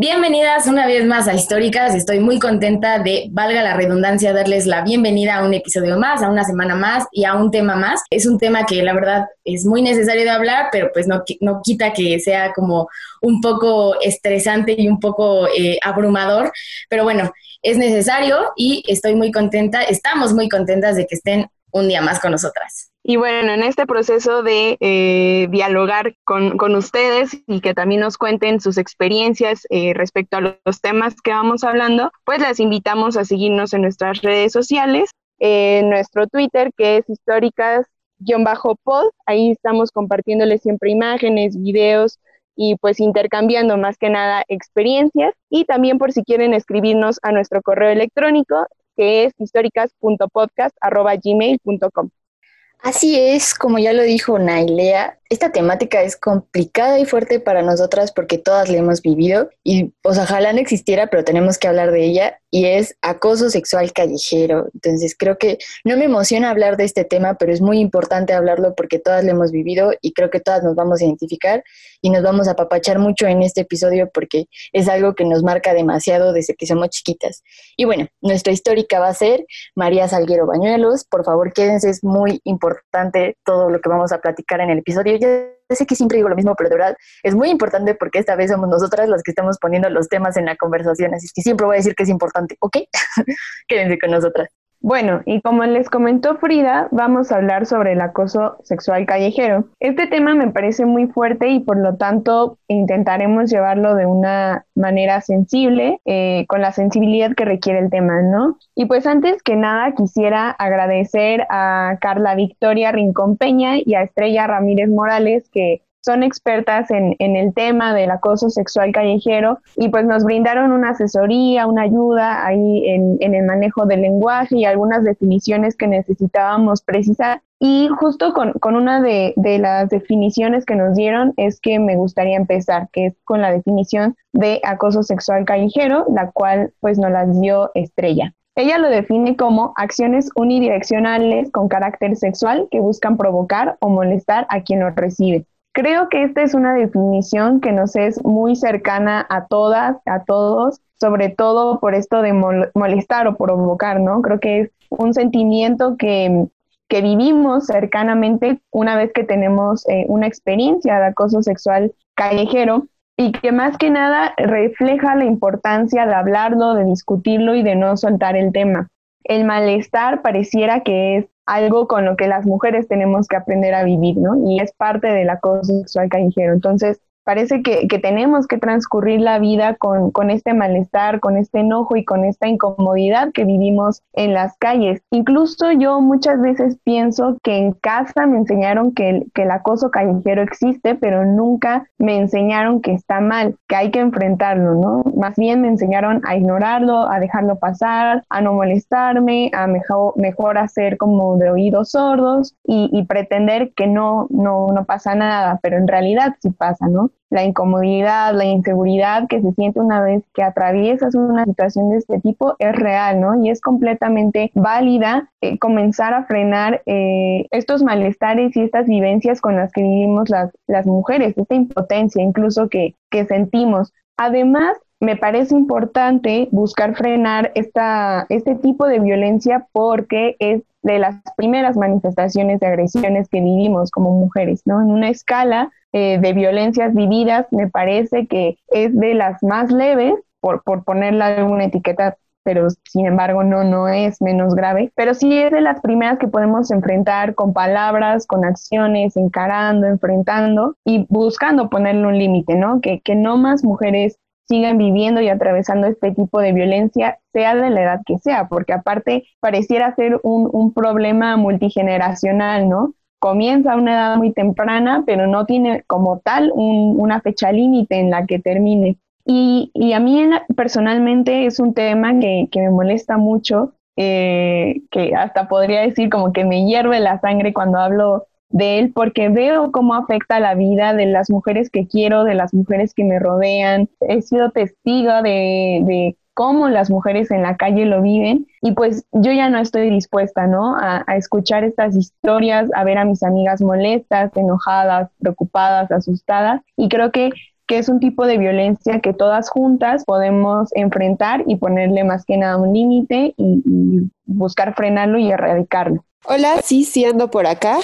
Bienvenidas una vez más a Históricas. Estoy muy contenta de, valga la redundancia, darles la bienvenida a un episodio más, a una semana más y a un tema más. Es un tema que la verdad es muy necesario de hablar, pero pues no, no quita que sea como un poco estresante y un poco eh, abrumador. Pero bueno, es necesario y estoy muy contenta, estamos muy contentas de que estén un día más con nosotras. Y bueno, en este proceso de eh, dialogar con, con ustedes y que también nos cuenten sus experiencias eh, respecto a los temas que vamos hablando, pues las invitamos a seguirnos en nuestras redes sociales, en nuestro Twitter que es históricas-pod, ahí estamos compartiéndoles siempre imágenes, videos y pues intercambiando más que nada experiencias y también por si quieren escribirnos a nuestro correo electrónico que es históricas.podcast.gmail.com. Así es, como ya lo dijo Nailea, esta temática es complicada y fuerte para nosotras porque todas la hemos vivido y pues ojalá no existiera, pero tenemos que hablar de ella y es acoso sexual callejero. Entonces creo que no me emociona hablar de este tema, pero es muy importante hablarlo porque todas lo hemos vivido y creo que todas nos vamos a identificar y nos vamos a apapachar mucho en este episodio porque es algo que nos marca demasiado desde que somos chiquitas. Y bueno, nuestra histórica va a ser María Salguero Bañuelos. Por favor, quédense, es muy importante todo lo que vamos a platicar en el episodio. Ya sé que siempre digo lo mismo, pero de verdad es muy importante porque esta vez somos nosotras las que estamos poniendo los temas en la conversación, así que siempre voy a decir que es importante, ¿ok? quédense con nosotras. Bueno, y como les comentó Frida, vamos a hablar sobre el acoso sexual callejero. Este tema me parece muy fuerte y por lo tanto intentaremos llevarlo de una manera sensible, eh, con la sensibilidad que requiere el tema, ¿no? Y pues antes que nada quisiera agradecer a Carla Victoria Rincón Peña y a Estrella Ramírez Morales que son expertas en, en, el tema del acoso sexual callejero y pues nos brindaron una asesoría, una ayuda ahí en, en, el manejo del lenguaje y algunas definiciones que necesitábamos precisar. Y justo con, con una de, de, las definiciones que nos dieron es que me gustaría empezar, que es con la definición de acoso sexual callejero, la cual pues nos la dio Estrella. Ella lo define como acciones unidireccionales con carácter sexual que buscan provocar o molestar a quien lo recibe. Creo que esta es una definición que nos es muy cercana a todas, a todos, sobre todo por esto de mol molestar o provocar, ¿no? Creo que es un sentimiento que, que vivimos cercanamente una vez que tenemos eh, una experiencia de acoso sexual callejero y que más que nada refleja la importancia de hablarlo, de discutirlo y de no soltar el tema. El malestar pareciera que es algo con lo que las mujeres tenemos que aprender a vivir, ¿no? Y es parte del acoso sexual callejero. Entonces, parece que, tenemos que transcurrir la vida con, este malestar, con este enojo y con esta incomodidad que vivimos en las calles. Incluso yo muchas veces pienso que en casa me enseñaron que el, acoso callejero existe, pero nunca me enseñaron que está mal, que hay que enfrentarlo, ¿no? Más bien me enseñaron a ignorarlo, a dejarlo pasar, a no molestarme, a mejor, mejor hacer como de oídos sordos y, y pretender que no, no, no pasa nada, pero en realidad sí pasa, ¿no? La incomodidad, la inseguridad que se siente una vez que atraviesas una situación de este tipo es real, ¿no? Y es completamente válida eh, comenzar a frenar eh, estos malestares y estas vivencias con las que vivimos las, las mujeres, esta impotencia incluso que, que sentimos. Además, me parece importante buscar frenar esta, este tipo de violencia porque es de las primeras manifestaciones de agresiones que vivimos como mujeres, ¿no? En una escala eh, de violencias vividas, me parece que es de las más leves, por, por ponerle alguna etiqueta, pero sin embargo no, no es menos grave, pero sí es de las primeras que podemos enfrentar con palabras, con acciones, encarando, enfrentando y buscando ponerle un límite, ¿no? Que, que no más mujeres sigan viviendo y atravesando este tipo de violencia, sea de la edad que sea, porque aparte pareciera ser un, un problema multigeneracional, ¿no? Comienza a una edad muy temprana, pero no tiene como tal un, una fecha límite en la que termine. Y, a mí personalmente es un tema que, que me molesta mucho, eh, que hasta podría decir como que me hierve la sangre cuando hablo de él porque veo cómo afecta la vida de las mujeres que quiero, de las mujeres que me rodean. He sido testigo de cómo las mujeres en la calle lo viven y pues yo ya no estoy dispuesta, ¿no? A, escuchar estas historias, a ver a mis amigas molestas, enojadas, preocupadas, asustadas y creo que que es un tipo de violencia que todas juntas podemos enfrentar y ponerle más que nada un límite y, y buscar frenarlo y erradicarlo. Hola, sí, sí ando por acá.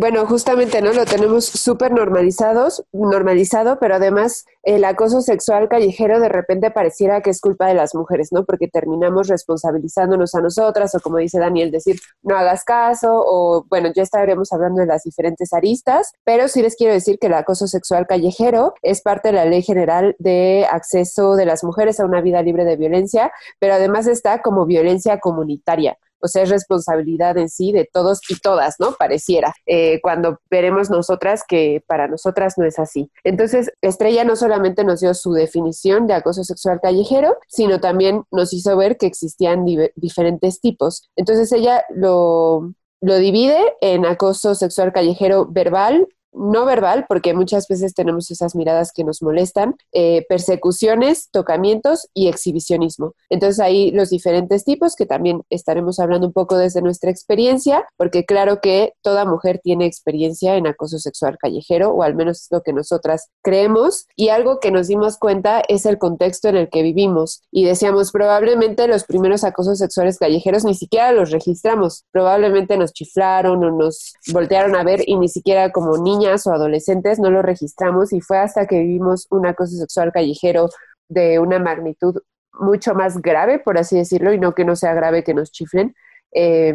Bueno, justamente, ¿no? Lo tenemos súper normalizados, normalizado, pero además el acoso sexual callejero de repente pareciera que es culpa de las mujeres, ¿no? Porque terminamos responsabilizándonos a nosotras, o como dice Daniel, decir, no hagas caso, o bueno, ya estaremos hablando de las diferentes aristas, pero sí les quiero decir que el acoso sexual callejero es parte de la Ley General de Acceso de las Mujeres a una Vida Libre de Violencia, pero además está como violencia comunitaria sea, es responsabilidad en sí de todos y todas, ¿no? Pareciera, eh, cuando veremos nosotras que para nosotras no es así. Entonces, Estrella no solamente nos dio su definición de acoso sexual callejero, sino también nos hizo ver que existían diferentes tipos. Entonces, ella lo, lo divide en acoso sexual callejero verbal, no verbal, porque muchas veces tenemos esas miradas que nos molestan, eh, persecuciones, tocamientos y exhibicionismo. Entonces ahí los diferentes tipos que también estaremos hablando un poco desde nuestra experiencia, porque claro que toda mujer tiene experiencia en acoso sexual callejero, o al menos es lo que nosotras creemos, y algo que nos dimos cuenta es el contexto en el que vivimos. Y decíamos, probablemente los primeros acosos sexuales callejeros ni siquiera los registramos, probablemente nos chiflaron o nos voltearon a ver y ni siquiera como niños o adolescentes no lo registramos y fue hasta que vivimos un acoso sexual callejero de una magnitud mucho más grave, por así decirlo, y no que no sea grave que nos chiflen, eh,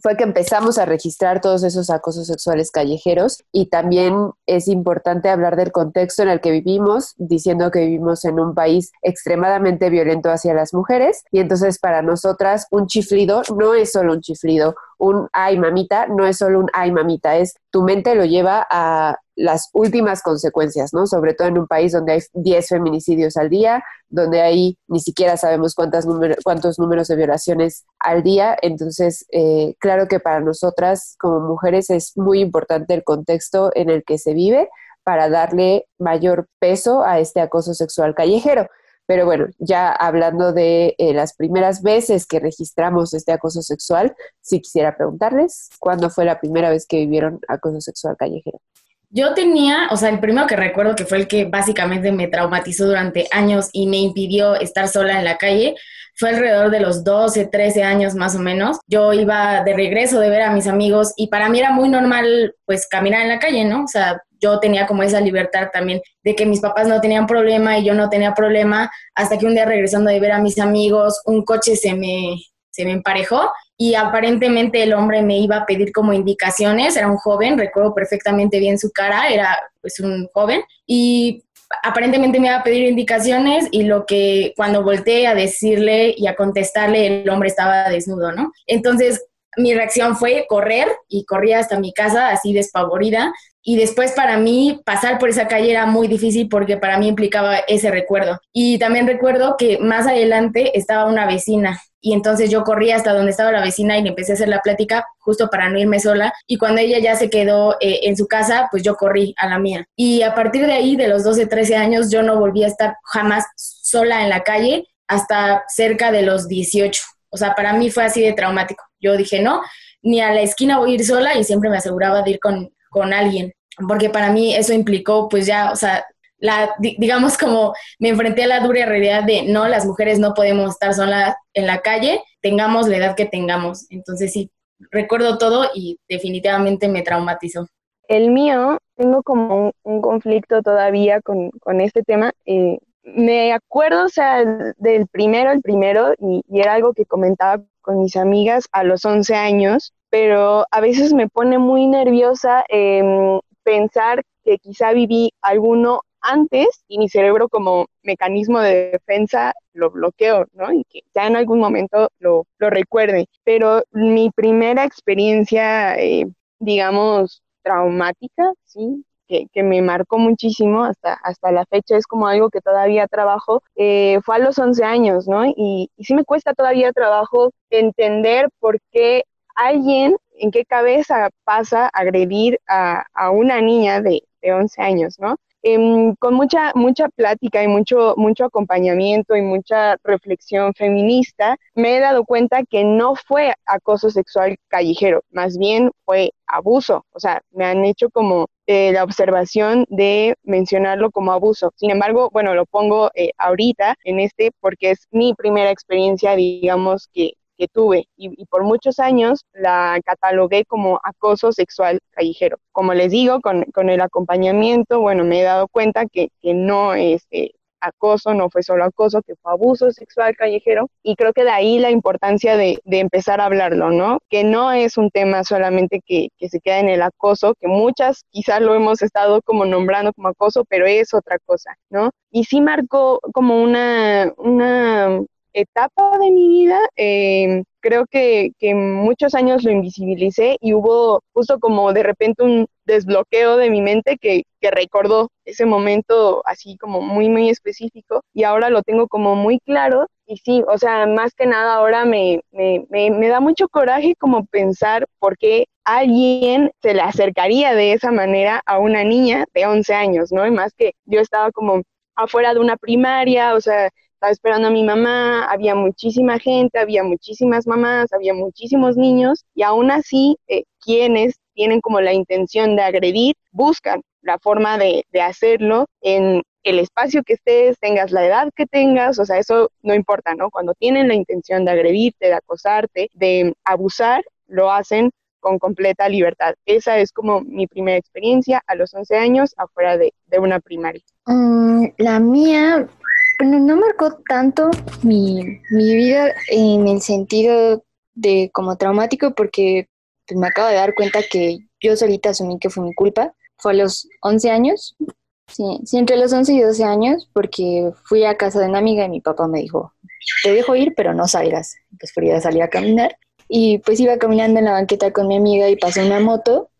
fue que empezamos a registrar todos esos acosos sexuales callejeros y también es importante hablar del contexto en el que vivimos, diciendo que vivimos en un país extremadamente violento hacia las mujeres. Y entonces para nosotras un chiflido no es solo un chiflido, un ay mamita no es solo un ay mamita, es tu mente lo lleva a las últimas consecuencias, ¿no? Sobre todo en un país donde hay 10 feminicidios al día, donde hay ni siquiera sabemos cuántas cuántos números de violaciones al día. Entonces, eh, claro que para nosotras como mujeres es muy importante el contexto en el que se vive para darle mayor peso a este acoso sexual callejero. Pero bueno, ya hablando de eh, las primeras veces que registramos este acoso sexual, sí quisiera preguntarles, ¿cuándo fue la primera vez que vivieron acoso sexual callejero? Yo tenía, o sea, el primero que recuerdo que fue el que básicamente me traumatizó durante años y me impidió estar sola en la calle, fue alrededor de los 12, 13 años más o menos. Yo iba de regreso de ver a mis amigos y para mí era muy normal pues caminar en la calle, ¿no? O sea, yo tenía como esa libertad también de que mis papás no tenían problema y yo no tenía problema hasta que un día regresando de ver a mis amigos, un coche se me, se me emparejó y aparentemente el hombre me iba a pedir como indicaciones, era un joven, recuerdo perfectamente bien su cara, era pues un joven y aparentemente me iba a pedir indicaciones y lo que cuando volteé a decirle y a contestarle el hombre estaba desnudo, ¿no? Entonces mi reacción fue correr y corrí hasta mi casa así despavorida y después para mí pasar por esa calle era muy difícil porque para mí implicaba ese recuerdo. Y también recuerdo que más adelante estaba una vecina y entonces yo corrí hasta donde estaba la vecina y le empecé a hacer la plática justo para no irme sola y cuando ella ya se quedó eh, en su casa, pues yo corrí a la mía. Y a partir de ahí, de los 12, 13 años, yo no volví a estar jamás sola en la calle hasta cerca de los 18. O sea, para mí fue así de traumático. Yo dije, no, ni a la esquina voy a ir sola y siempre me aseguraba de ir con, con alguien, porque para mí eso implicó pues ya, o sea, la, digamos como me enfrenté a la dura realidad de no, las mujeres no podemos estar solas en la calle, tengamos la edad que tengamos. Entonces sí, recuerdo todo y definitivamente me traumatizó. El mío, tengo como un, conflicto todavía con, con este tema. Eh, me acuerdo, o sea, del primero, el primero, y, y, era algo que comentaba con mis amigas a los 11 años, pero a veces me pone muy nerviosa eh, pensar que quizá viví alguno antes y mi cerebro como mecanismo de defensa lo bloqueo, ¿no? Y que ya en algún momento lo, lo recuerde. Pero mi primera experiencia, eh, digamos, traumática, ¿sí? Que, que, me marcó muchísimo hasta, hasta la fecha, es como algo que todavía trabajo, eh, fue a los 11 años, ¿no? Y, y sí me cuesta todavía trabajo entender por qué alguien en qué cabeza pasa agredir a, una niña de, de 11 años, ¿no? Em, con mucha, mucha plática y mucho, mucho acompañamiento y mucha reflexión feminista, me he dado cuenta que no fue acoso sexual callejero, más bien fue abuso. O sea, me han hecho como eh, la observación de mencionarlo como abuso. Sin embargo, bueno, lo pongo eh, ahorita en este porque es mi primera experiencia, digamos, que, que tuve y, por muchos años la catalogué como acoso sexual callejero. Como les digo, con, con el acompañamiento, bueno, me he dado cuenta que, que no es eh, acoso, no fue solo acoso, que fue abuso sexual callejero y creo que de ahí la importancia de, de empezar a hablarlo, ¿no? Que no es un tema solamente que, que se queda en el acoso, que muchas quizás lo hemos estado como nombrando como acoso, pero es otra cosa, ¿no? Y sí marcó como una, una etapa de mi vida, em, creo que, que, muchos años lo invisibilicé y hubo justo como de repente un desbloqueo de mi mente que, que, recordó ese momento así como muy, muy específico y ahora lo tengo como muy claro. Y sí, o sea, más que nada ahora me, me, me, me da mucho coraje como pensar por qué alguien se le acercaría de esa manera a una niña de 11 años, ¿no? Y más que yo estaba como afuera de una primaria, o sea, estaba esperando a mi mamá, había muchísima gente, había muchísimas mamás, había muchísimos niños y aún así eh, quienes tienen como la intención de agredir buscan la forma de, de hacerlo en el espacio que estés, tengas la edad que tengas, o sea, eso no importa, ¿no? Cuando tienen la intención de agredirte, de acosarte, de abusar, lo hacen con completa libertad. Esa es como mi primera experiencia a los 11 años afuera de, de una primaria. Mm, la mía bueno, no marcó tanto mi, vida en el sentido de como traumático porque pues, me acabo de dar cuenta que yo solita asumí que fue mi culpa. Fue a los 11 años, sí, sí, entre los 11 y 12 años, porque fui a casa de una amiga y mi papá me dijo, te dejo ir, pero no salgas. Pues Frida salí a caminar y pues iba caminando en la banqueta con mi amiga y pasó una moto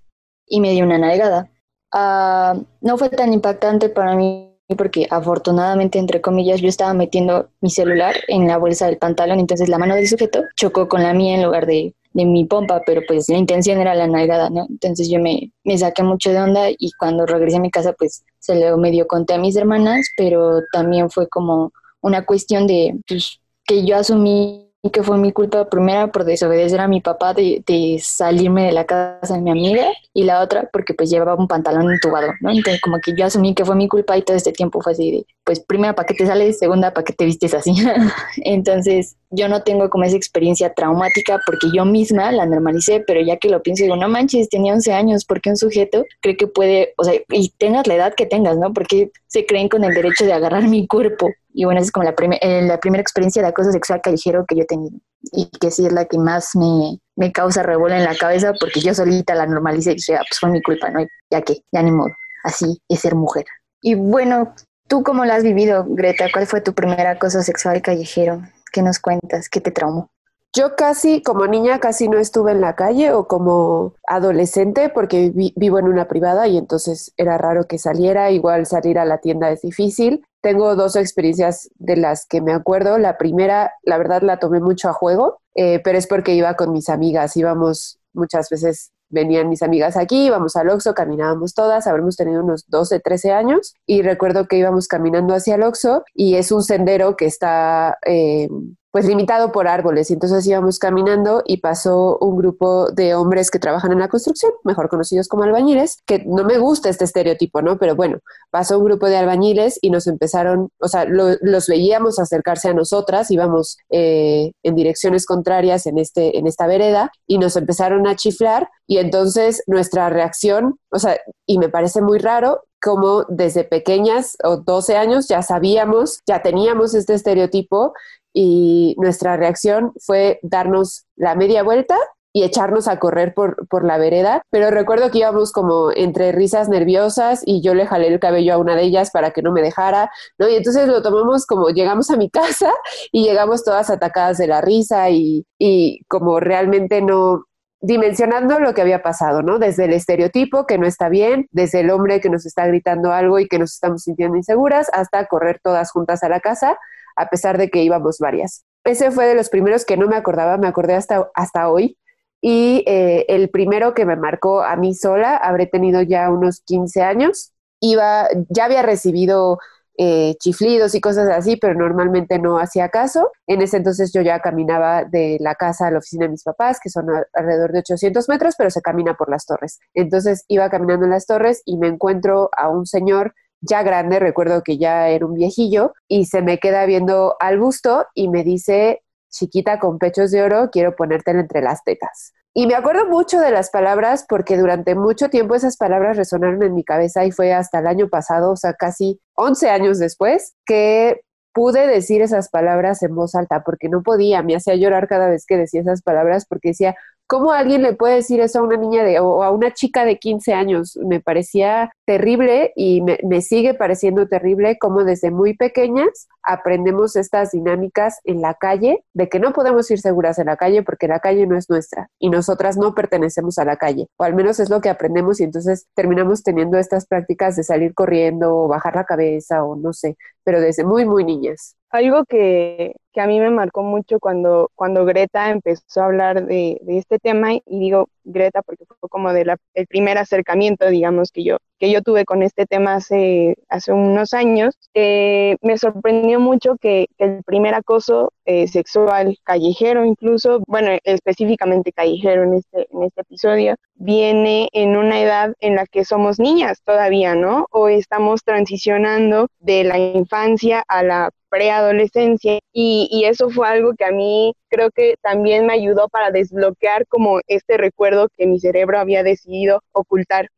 y me dio una navegada. Ah, no fue tan impactante para mí porque afortunadamente, entre comillas, yo estaba metiendo mi celular en la bolsa del pantalón, entonces la mano del sujeto chocó con la mía en lugar de, de mi pompa, pero pues la intención era la nalgada, ¿no? Entonces yo me, me saqué mucho de onda y cuando regresé a mi casa, pues se lo medio conté a mis hermanas, pero también fue como una cuestión de, pues, que yo asumí que fue mi culpa primera por desobedecer a mi papá de, de, salirme de la casa de mi amiga y la otra porque pues llevaba un pantalón entubado, ¿no? Entonces como que yo asumí que fue mi culpa y todo este tiempo fue así de, pues primera, ¿para qué te sales? Segunda, ¿para qué te vistes así? Entonces yo no tengo como esa experiencia traumática porque yo misma la normalicé, pero ya que lo pienso digo, no manches, tenía 11 años, porque un sujeto cree que puede, o sea, y tengas la edad que tengas, ¿no? Porque se creen con el derecho de agarrar mi cuerpo. Y bueno, esa es como la, eh, la primera experiencia de acoso sexual callejero que yo he tenido. Y que sí es la que más me, me causa revuelo en la cabeza porque yo solita la normalicé y dije, ah, pues fue mi culpa, ¿no? Ya que, ya ni modo. Así es ser mujer. Y bueno, ¿tú cómo la has vivido, Greta? ¿Cuál fue tu primer acoso sexual callejero? ¿Qué nos cuentas? ¿Qué te traumó? Yo casi, como niña, casi no estuve en la calle o como adolescente porque vivo en una privada y entonces era raro que saliera. Igual salir a la tienda es difícil. Tengo dos experiencias de las que me acuerdo. La primera, la verdad, la tomé mucho a juego, eh, pero es porque iba con mis amigas. Íbamos muchas veces venían mis amigas aquí, íbamos al Oxxo, caminábamos todas, habremos tenido unos 12, 13 años y recuerdo que íbamos caminando hacia el Oxxo y es un sendero que está eh, pues limitado por árboles. Y entonces íbamos caminando y pasó un grupo de hombres que trabajan en la construcción, mejor conocidos como albañiles, que no me gusta este estereotipo, ¿no? Pero bueno, pasó un grupo de albañiles y nos empezaron, o sea, los veíamos acercarse a nosotras, íbamos eh, en direcciones contrarias en, este, en esta vereda y nos empezaron a chiflar y entonces nuestra reacción, o sea, y me parece muy raro, como desde pequeñas o 12 años ya sabíamos, ya teníamos este estereotipo y nuestra reacción fue darnos la media vuelta y echarnos a correr por, por, la vereda, pero recuerdo que íbamos como entre risas nerviosas y yo le jalé el cabello a una de ellas para que no me dejara, ¿no? Y entonces lo tomamos como llegamos a mi casa y llegamos todas atacadas de la risa y, y como realmente no, dimensionando lo que había pasado, ¿no? Desde el estereotipo que no está bien, desde el hombre que nos está gritando algo y que nos estamos sintiendo inseguras, hasta correr todas juntas a la casa a pesar de que íbamos varias. Ese fue de los primeros que no me acordaba, me acordé hasta, hasta hoy, y eh, el primero que me marcó a mí sola, habré tenido ya unos 15 años, iba, ya había recibido eh, chiflidos y cosas así, pero normalmente no hacía caso. En ese entonces yo ya caminaba de la casa a la oficina de mis papás, que son alrededor de 800 metros, pero se camina por las torres. Entonces iba caminando en las torres y me encuentro a un señor ya grande, recuerdo que ya era un viejillo, y se me queda viendo al busto y me dice, chiquita con pechos de oro, quiero ponértelo entre las tetas. Y me acuerdo mucho de las palabras porque durante mucho tiempo esas palabras resonaron en mi cabeza y fue hasta el año pasado, o sea, casi 11 años después, que pude decir esas palabras en voz alta porque no podía, me hacía llorar cada vez que decía esas palabras porque decía, ¿Cómo alguien le puede decir eso a una niña de, o a una chica de 15 años? Me parecía terrible y me, me, sigue pareciendo terrible cómo desde muy pequeñas aprendemos estas dinámicas en la calle, de que no podemos ir seguras en la calle porque la calle no es nuestra y nosotras no pertenecemos a la calle, o al menos es lo que aprendemos y entonces terminamos teniendo estas prácticas de salir corriendo o bajar la cabeza o no sé, pero desde muy, muy niñas. Algo que, que, a mí me marcó mucho cuando, cuando Greta empezó a hablar de, este tema, y digo Greta porque fue como de el primer acercamiento, digamos, que yo, que yo tuve con este tema hace, hace unos años, eh, me sorprendió mucho que, el primer acoso eh, sexual callejero incluso, bueno, específicamente callejero en este, en este episodio, viene en una edad en la que somos niñas todavía, ¿no? O estamos transicionando de la infancia a la preadolescencia y, eso fue algo que a mí creo que también me ayudó para desbloquear como este recuerdo que mi cerebro había decidido ocultar.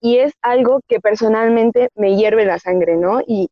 Y es algo que personalmente me hierve la sangre, ¿no? Y,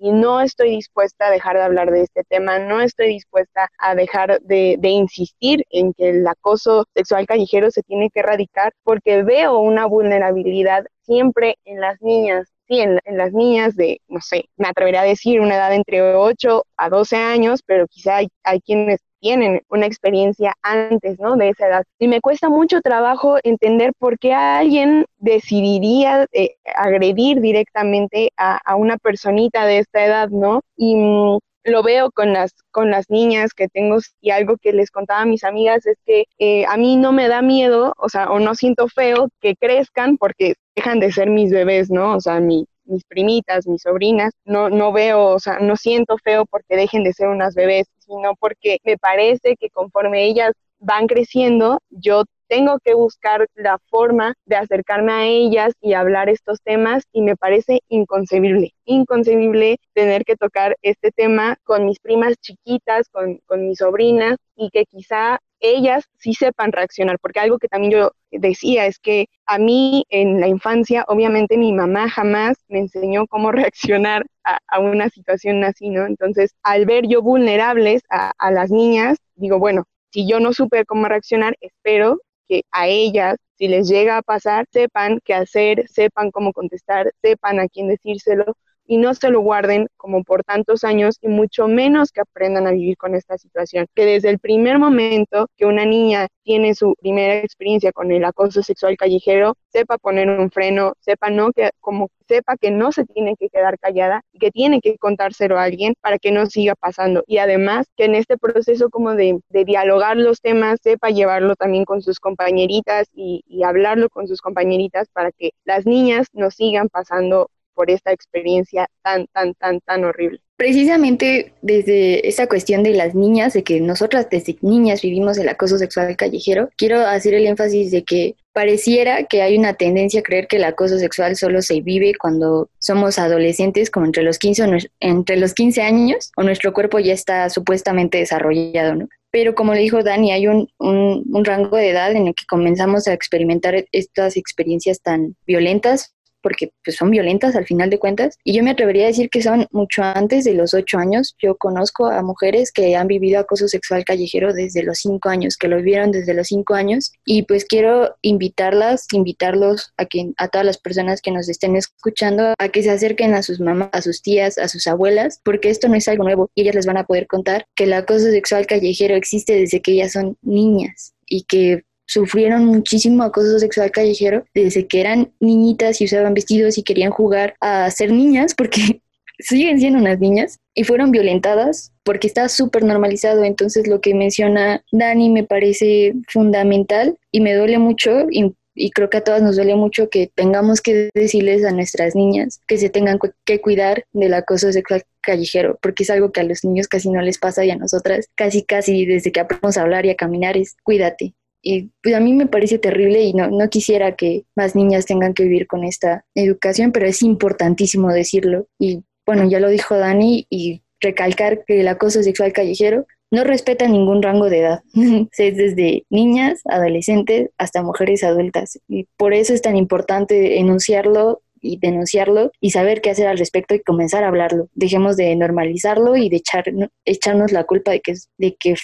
no estoy dispuesta a dejar de hablar de este tema, no estoy dispuesta a dejar de, de insistir en que el acoso sexual callejero se tiene que erradicar porque veo una vulnerabilidad siempre en las niñas, sí, en, las niñas de, no sé, me atrevería a decir una edad entre 8 a 12 años, pero quizá hay, hay quienes tienen una experiencia antes, ¿no? De esa edad. Y me cuesta mucho trabajo entender por qué alguien decidiría eh, agredir directamente a, una personita de esta edad, ¿no? Y mm, lo veo con las, con las niñas que tengo y algo que les contaba a mis amigas es que eh, a mí no me da miedo, o sea, o no siento feo que crezcan porque dejan de ser mis bebés, ¿no? O sea, mi, mis primitas, mis sobrinas, no, no veo, o sea, no siento feo porque dejen de ser unas bebés, sino porque me parece que conforme ellas van creciendo, yo tengo que buscar la forma de acercarme a ellas y hablar estos temas y me parece inconcebible, inconcebible tener que tocar este tema con mis primas chiquitas, con, con mis sobrinas y que quizá ellas sí sepan reaccionar, porque algo que también yo decía es que a mí en la infancia, obviamente mi mamá jamás me enseñó cómo reaccionar a, una situación así, ¿no? Entonces, al ver yo vulnerables a, a las niñas, digo, bueno, si yo no supe cómo reaccionar, espero que a ellas, si les llega a pasar, sepan qué hacer, sepan cómo contestar, sepan a quién decírselo, y no se lo guarden como por tantos años y mucho menos que aprendan a vivir con esta situación. Que desde el primer momento que una niña tiene su primera experiencia con el acoso sexual callejero, sepa poner un freno, sepa no que como sepa que no se tiene que quedar callada y que tiene que contárselo a alguien para que no siga pasando. Y además que en este proceso como de, dialogar los temas, sepa llevarlo también con sus compañeritas y hablarlo con sus compañeritas para que las niñas no sigan pasando por esta experiencia tan, tan, tan, tan horrible. Precisamente desde esa cuestión de las niñas, de que nosotras desde niñas vivimos el acoso sexual callejero, quiero hacer el énfasis de que pareciera que hay una tendencia a creer que el acoso sexual solo se vive cuando somos adolescentes, como entre los 15, entre los 15 años, o nuestro cuerpo ya está supuestamente desarrollado, ¿no? Pero como le dijo Dani, hay un, un, un rango de edad en el que comenzamos a experimentar estas experiencias tan violentas porque pues, son violentas al final de cuentas. Y yo me atrevería a decir que son mucho antes de los ocho años. Yo conozco a mujeres que han vivido acoso sexual callejero desde los cinco años, que lo vivieron desde los cinco años. Y pues quiero invitarlas, invitarlos a, que, a todas las personas que nos estén escuchando a que se acerquen a sus mamás, a sus tías, a sus abuelas, porque esto no es algo nuevo y ellas les van a poder contar que el acoso sexual callejero existe desde que ellas son niñas y que sufrieron muchísimo acoso sexual callejero desde que eran niñitas y usaban vestidos y querían jugar a ser niñas porque siguen siendo unas niñas y fueron violentadas porque está súper normalizado. Entonces lo que menciona Dani me parece fundamental y me duele mucho y, creo que a todas nos duele mucho que tengamos que decirles a nuestras niñas que se tengan que cuidar del acoso sexual callejero, porque es algo que a los niños casi no les pasa y a nosotras casi casi desde que aprendemos a hablar y a caminar es cuídate, y pues a mí me parece terrible y no, no quisiera que más niñas tengan que vivir con esta educación, pero es importantísimo decirlo. Y bueno, ya lo dijo Dani y recalcar que el acoso sexual callejero no respeta ningún rango de edad, es desde niñas, adolescentes hasta mujeres adultas. Y por eso es tan importante enunciarlo y denunciarlo y saber qué hacer al respecto y comenzar a hablarlo. Dejemos de normalizarlo y de echar, echarnos la culpa de que, de que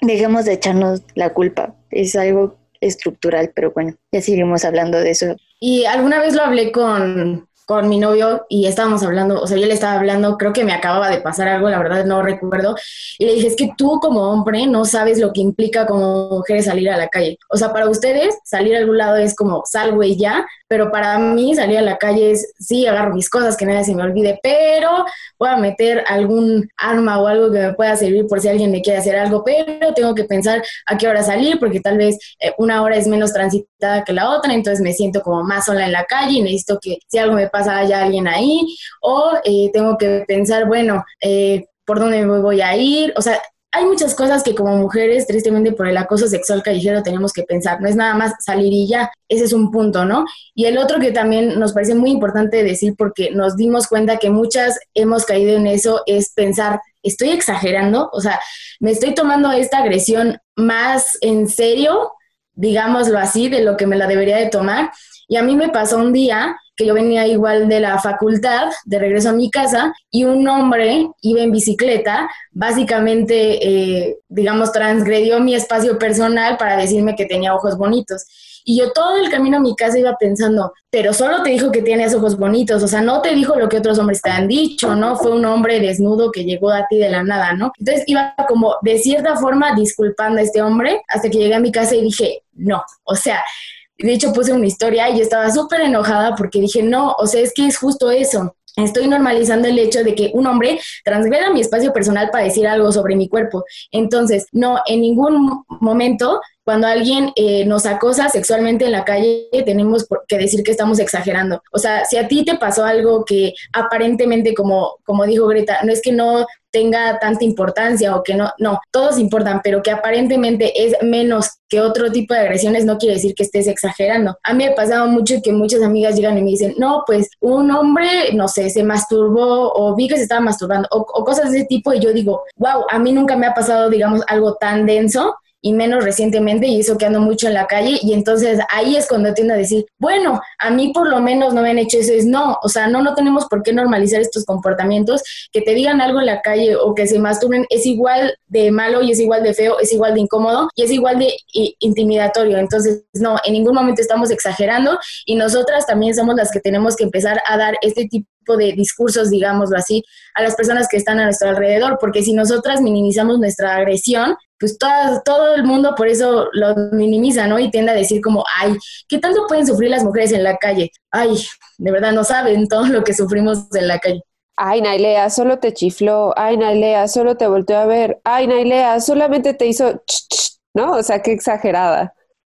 dejemos de echarnos la culpa. Es algo estructural, pero bueno, ya seguimos hablando de eso. Y alguna vez lo hablé con, con mi novio y estábamos hablando, o sea, yo le estaba hablando, creo que me acababa de pasar algo, la verdad no recuerdo, y le dije, es que tú como hombre no sabes lo que implica como mujer salir a la calle. O sea, para ustedes salir a algún lado es como salgo y ya, pero para mí salir a la calle es, sí, agarro mis cosas, que nadie se me olvide, pero voy a meter algún arma o algo que me pueda servir por si alguien me quiere hacer algo, pero tengo que pensar a qué hora salir, porque tal vez eh, una hora es menos transitada que la otra, entonces me siento como más sola en la calle y necesito que si algo me pasa haya alguien ahí, o eh, tengo que pensar, bueno, eh, por dónde voy a ir, o sea, hay muchas cosas que como mujeres, tristemente por el acoso sexual callejero, tenemos que pensar. No es nada más salir y ya. Ese es un punto, ¿no? Y el otro que también nos parece muy importante decir porque nos dimos cuenta que muchas hemos caído en eso es pensar, ¿estoy exagerando? O sea, ¿me estoy tomando esta agresión más en serio? Digámoslo así, de lo que me la debería de tomar. Y a mí me pasó un día que yo venía igual de la facultad, de regreso a mi casa, y un hombre iba en bicicleta, básicamente, eh, digamos, transgredió mi espacio personal para decirme que tenía ojos bonitos. Y yo todo el camino a mi casa iba pensando, pero solo te dijo que tienes ojos bonitos, o sea, no te dijo lo que otros hombres te han dicho, ¿no? Fue un hombre desnudo que llegó a ti de la nada, ¿no? Entonces iba como de cierta forma disculpando a este hombre hasta que llegué a mi casa y dije, no, o sea, de hecho, puse una historia y yo estaba súper enojada porque dije, no, o sea, es que es justo eso. Estoy normalizando el hecho de que un hombre transgreda mi espacio personal para decir algo sobre mi cuerpo. Entonces, no, en ningún momento cuando alguien eh, nos acosa sexualmente en la calle, tenemos que decir que estamos exagerando. O sea, si a ti te pasó algo que aparentemente, como, como dijo Greta, no es que no tenga tanta importancia o que no, no, todos importan, pero que aparentemente es menos que otro tipo de agresiones, no quiere decir que estés exagerando. A mí me ha pasado mucho que muchas amigas llegan y me dicen, no, pues un hombre, no sé, se masturbó o vi que se estaba masturbando o, o cosas de ese tipo y yo digo, wow, a mí nunca me ha pasado, digamos, algo tan denso y menos recientemente y eso que ando mucho en la calle y entonces ahí es cuando tiendo a decir, bueno, a mí por lo menos no me han hecho eso, es no, o sea, no, no tenemos por qué normalizar estos comportamientos, que te digan algo en la calle o que se masturben es igual de malo y es igual de feo, es igual de incómodo y es igual de intimidatorio, entonces no, en ningún momento estamos exagerando y nosotras también somos las que tenemos que empezar a dar este tipo de discursos, digámoslo así, a las personas que están a nuestro alrededor, porque si nosotras minimizamos nuestra agresión, pues todo, todo el mundo por eso lo minimiza, ¿no? Y tiende a decir como, ay, ¿qué tanto pueden sufrir las mujeres en la calle? Ay, de verdad no saben todo lo que sufrimos en la calle. Ay, Nailea, solo te chifló. Ay, Nailea, solo te volteó a ver. Ay, Nailea, solamente te hizo, ¿no? O sea, qué exagerada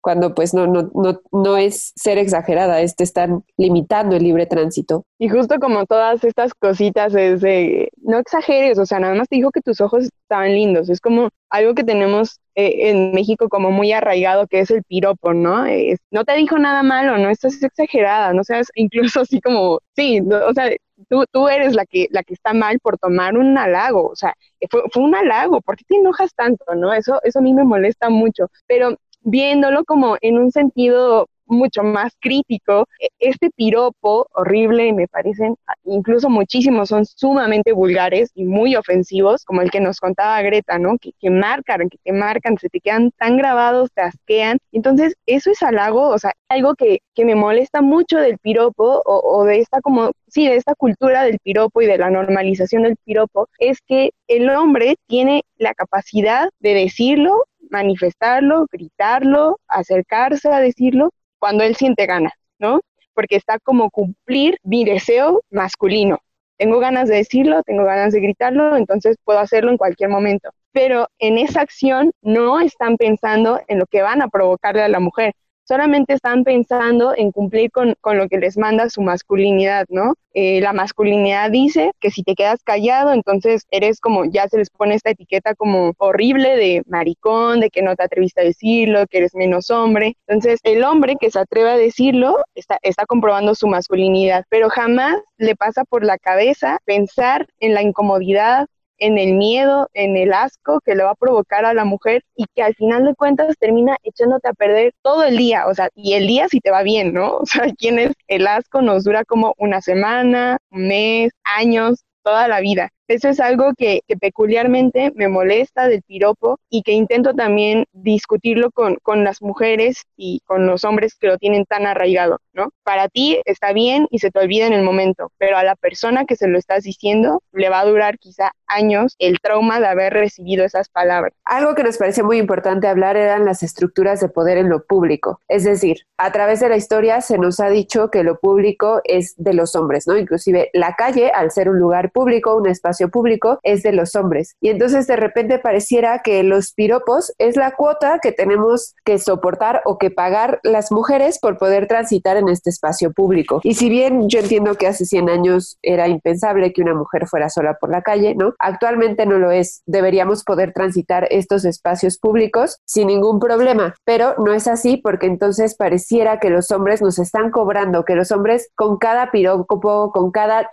cuando pues no, no, no, no es ser exagerada, es te están limitando el libre tránsito. Y justo como todas estas cositas es de, no exageres, o sea, nada más te dijo que tus ojos estaban lindos, es como algo que tenemos eh, en México como muy arraigado, que es el piropo, ¿no? Es, no te dijo nada malo, no estás exagerada, no seas incluso así como, sí, o sea, tú, tú eres la que, la que está mal por tomar un halago, o sea, fue, fue un halago, ¿por qué te enojas tanto, no? Eso, eso a mí me molesta mucho, pero viéndolo como en un sentido mucho más crítico. E, este piropo horrible, me parecen, incluso muchísimos, son sumamente vulgares y muy ofensivos, como el que nos contaba Greta, ¿no? Que, que marcan, que te marcan, se te quedan tan grabados, te asquean. Entonces, eso es halago, o sea, algo que, que me molesta mucho del piropo o, o de esta como, sí, de esta cultura del piropo y de la normalización del piropo, es que el hombre tiene la capacidad de decirlo manifestarlo, gritarlo, acercarse a decirlo cuando él siente gana, ¿no? Porque está como cumplir mi deseo masculino. tengo ganas de decirlo, tengo ganas de gritarlo, entonces puedo hacerlo en cualquier momento. Pero en esa acción no están pensando en lo que van a provocarle a la mujer, solamente están pensando en cumplir con, lo que les manda su masculinidad, ¿no? Eh, la masculinidad dice que si te quedas callado, entonces eres como, ya se les pone esta etiqueta como horrible de maricón, de que no te atreviste a decirlo, que eres menos hombre. Entonces, el hombre que se atreve a decirlo está, está comprobando su masculinidad, pero jamás le pasa por la cabeza pensar en la incomodidad en el miedo, en el asco que le va a provocar a la mujer y que al final de cuentas termina echándote a perder todo el día, o sea, y el día si te va bien, ¿no? O sea, quienes el asco nos dura como una semana, un mes, años, toda la vida. Eso es algo que, peculiarmente me molesta del piropo y que intento también discutirlo con, con, las mujeres y con los hombres que lo tienen tan arraigado, ¿no? Para ti está bien y se te olvida en el momento, pero a la persona que se lo estás diciendo le va a durar quizá años el trauma de haber recibido esas palabras. Algo que nos parece muy importante hablar eran las estructuras de poder en lo público. Es decir, a través de la historia se nos ha dicho que lo público es de los hombres, ¿no? Inclusive la calle, al ser un lugar público, un espacio público es de los hombres. Y entonces de repente pareciera que los piropos es la cuota que tenemos que soportar o que pagar las mujeres por poder transitar en este espacio público. Y si bien yo entiendo que hace 100 años era impensable que una mujer fuera sola por la calle, ¿no? Actualmente no lo es. Deberíamos poder transitar estos espacios públicos sin ningún problema, pero no es así porque entonces pareciera que los hombres nos están cobrando, que los hombres con cada piropo, con cada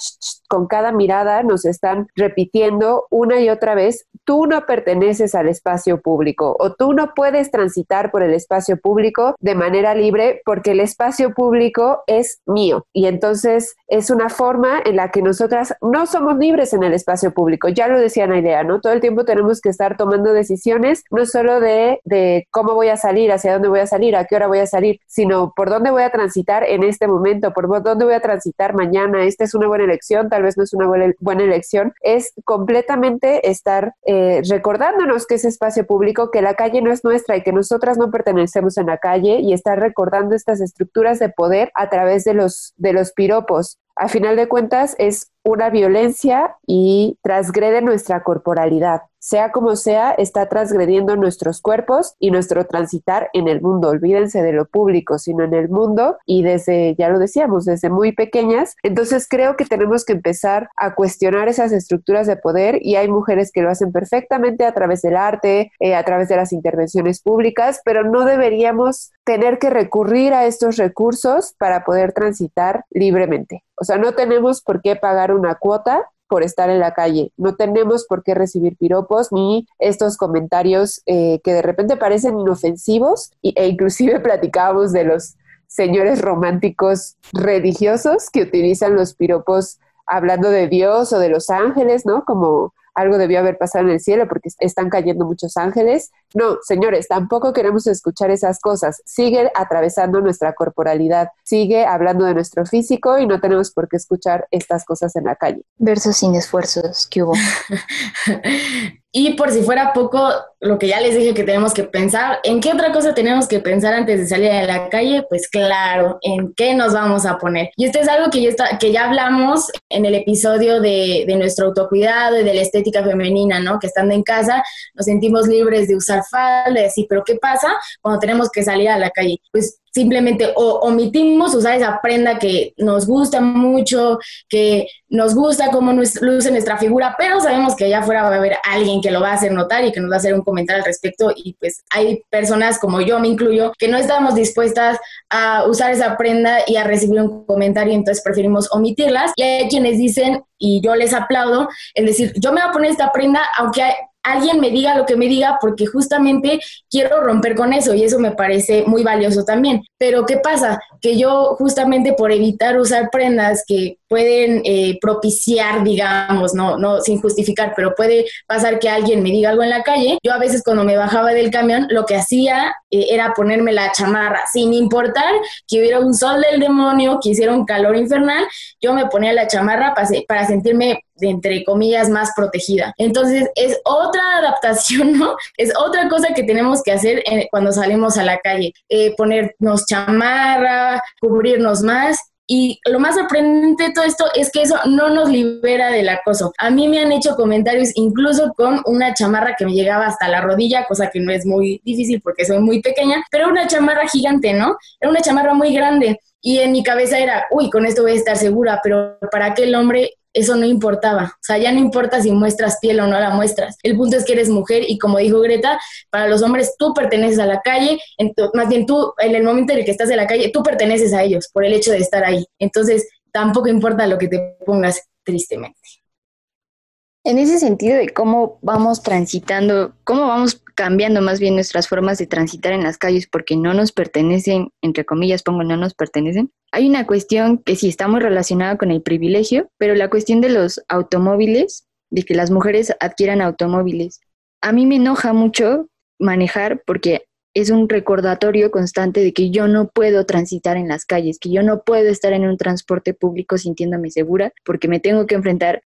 con cada mirada nos están repitiendo una y otra vez, tú no perteneces al espacio público o tú no puedes transitar por el espacio público de manera libre porque el espacio público es mío. Y entonces es una forma en la que nosotras no somos libres en el espacio público. Ya lo decía idea ¿no? Todo el tiempo tenemos que estar tomando decisiones, no solo de, de cómo voy a salir, hacia dónde voy a salir, a qué hora voy a salir, sino por dónde voy a transitar en este momento, por dónde voy a transitar mañana. Esta es una buena elección, tal vez no es una buena, elección, es completamente estar eh, recordándonos que ese espacio público, que la calle no es nuestra y que nosotras no pertenecemos en la calle y estar recordando estas estructuras de poder a través de los, de los piropos. A final de cuentas es una violencia y transgrede nuestra corporalidad sea como sea, está transgrediendo nuestros cuerpos y nuestro transitar en el mundo. Olvídense de lo público, sino en el mundo y desde, ya lo decíamos, desde muy pequeñas. Entonces creo que tenemos que empezar a cuestionar esas estructuras de poder y hay mujeres que lo hacen perfectamente a través del arte, eh, a través de las intervenciones públicas, pero no deberíamos tener que recurrir a estos recursos para poder transitar libremente. O sea, no tenemos por qué pagar una cuota por estar en la calle. No tenemos por qué recibir piropos ni estos comentarios eh, que de repente parecen inofensivos e inclusive platicábamos de los señores románticos religiosos que utilizan los piropos hablando de Dios o de los ángeles, ¿no? Como algo debió haber pasado en el cielo porque están cayendo muchos ángeles. No, señores, tampoco queremos escuchar esas cosas. Sigue atravesando nuestra corporalidad, sigue hablando de nuestro físico y no tenemos por qué escuchar estas cosas en la calle. Versos sin esfuerzos que hubo. Y por si fuera poco, lo que ya les dije que tenemos que pensar, ¿en qué otra cosa tenemos que pensar antes de salir a la calle? Pues claro, ¿en qué nos vamos a poner? Y esto es algo que, está, que ya hablamos en el episodio de, de nuestro autocuidado y de la estética femenina, ¿no? Que estando en casa nos sentimos libres de usar falda y así, pero ¿qué pasa cuando tenemos que salir a la calle? Pues simplemente omitimos usar esa prenda que nos gusta mucho, que nos gusta cómo luce nuestra figura, pero sabemos que allá afuera va a haber alguien que lo va a hacer notar y que nos va a hacer un comentario al respecto. Y pues hay personas como yo me incluyo que no estamos dispuestas a usar esa prenda y a recibir un comentario, entonces preferimos omitirlas. Y hay quienes dicen y yo les aplaudo en decir, yo me voy a poner esta prenda aunque alguien me diga lo que me diga porque justamente quiero romper con eso y eso me parece muy valioso también. Pero ¿qué pasa? Que yo justamente por evitar usar prendas que pueden eh, propiciar, digamos, no, no sin justificar, pero puede pasar que alguien me diga algo en la calle. Yo a veces cuando me bajaba del camión, lo que hacía eh, era ponerme la chamarra, sin importar que hubiera un sol del demonio, que hiciera un calor infernal, yo me ponía la chamarra para, para sentirme entre comillas, más protegida. Entonces, es otra adaptación, ¿no? Es otra cosa que tenemos que hacer eh, cuando salimos a la calle, ponernos chamarra, cubrirnos más Y lo más sorprendente de todo esto es que eso no nos libera del acoso. A mí me han hecho comentarios incluso con una chamarra que me llegaba hasta la rodilla, cosa que no es muy difícil porque soy muy pequeña, pero una chamarra gigante, ¿no? Era una chamarra muy grande. Y en mi cabeza era, uy, con esto voy a estar segura, pero para aquel hombre eso no importaba. O sea, ya no importa si muestras piel o no la muestras. El punto es que eres mujer y como dijo Greta, para los hombres tú perteneces a la calle, más bien tú, en el momento en el que estás en la calle, tú perteneces a ellos por el hecho de estar ahí. Entonces, tampoco importa lo que te pongas tristemente. En ese sentido de cómo vamos transitando, cómo vamos cambiando más bien nuestras formas de transitar en las calles porque no nos pertenecen, entre comillas pongo no nos pertenecen, hay una cuestión que sí está muy relacionada con el privilegio, pero la cuestión de los automóviles, de que las mujeres adquieran automóviles. A mí me enoja mucho manejar porque es un recordatorio constante de que yo no puedo transitar en las calles, que yo no puedo estar en un transporte público sintiéndome segura porque me tengo que enfrentar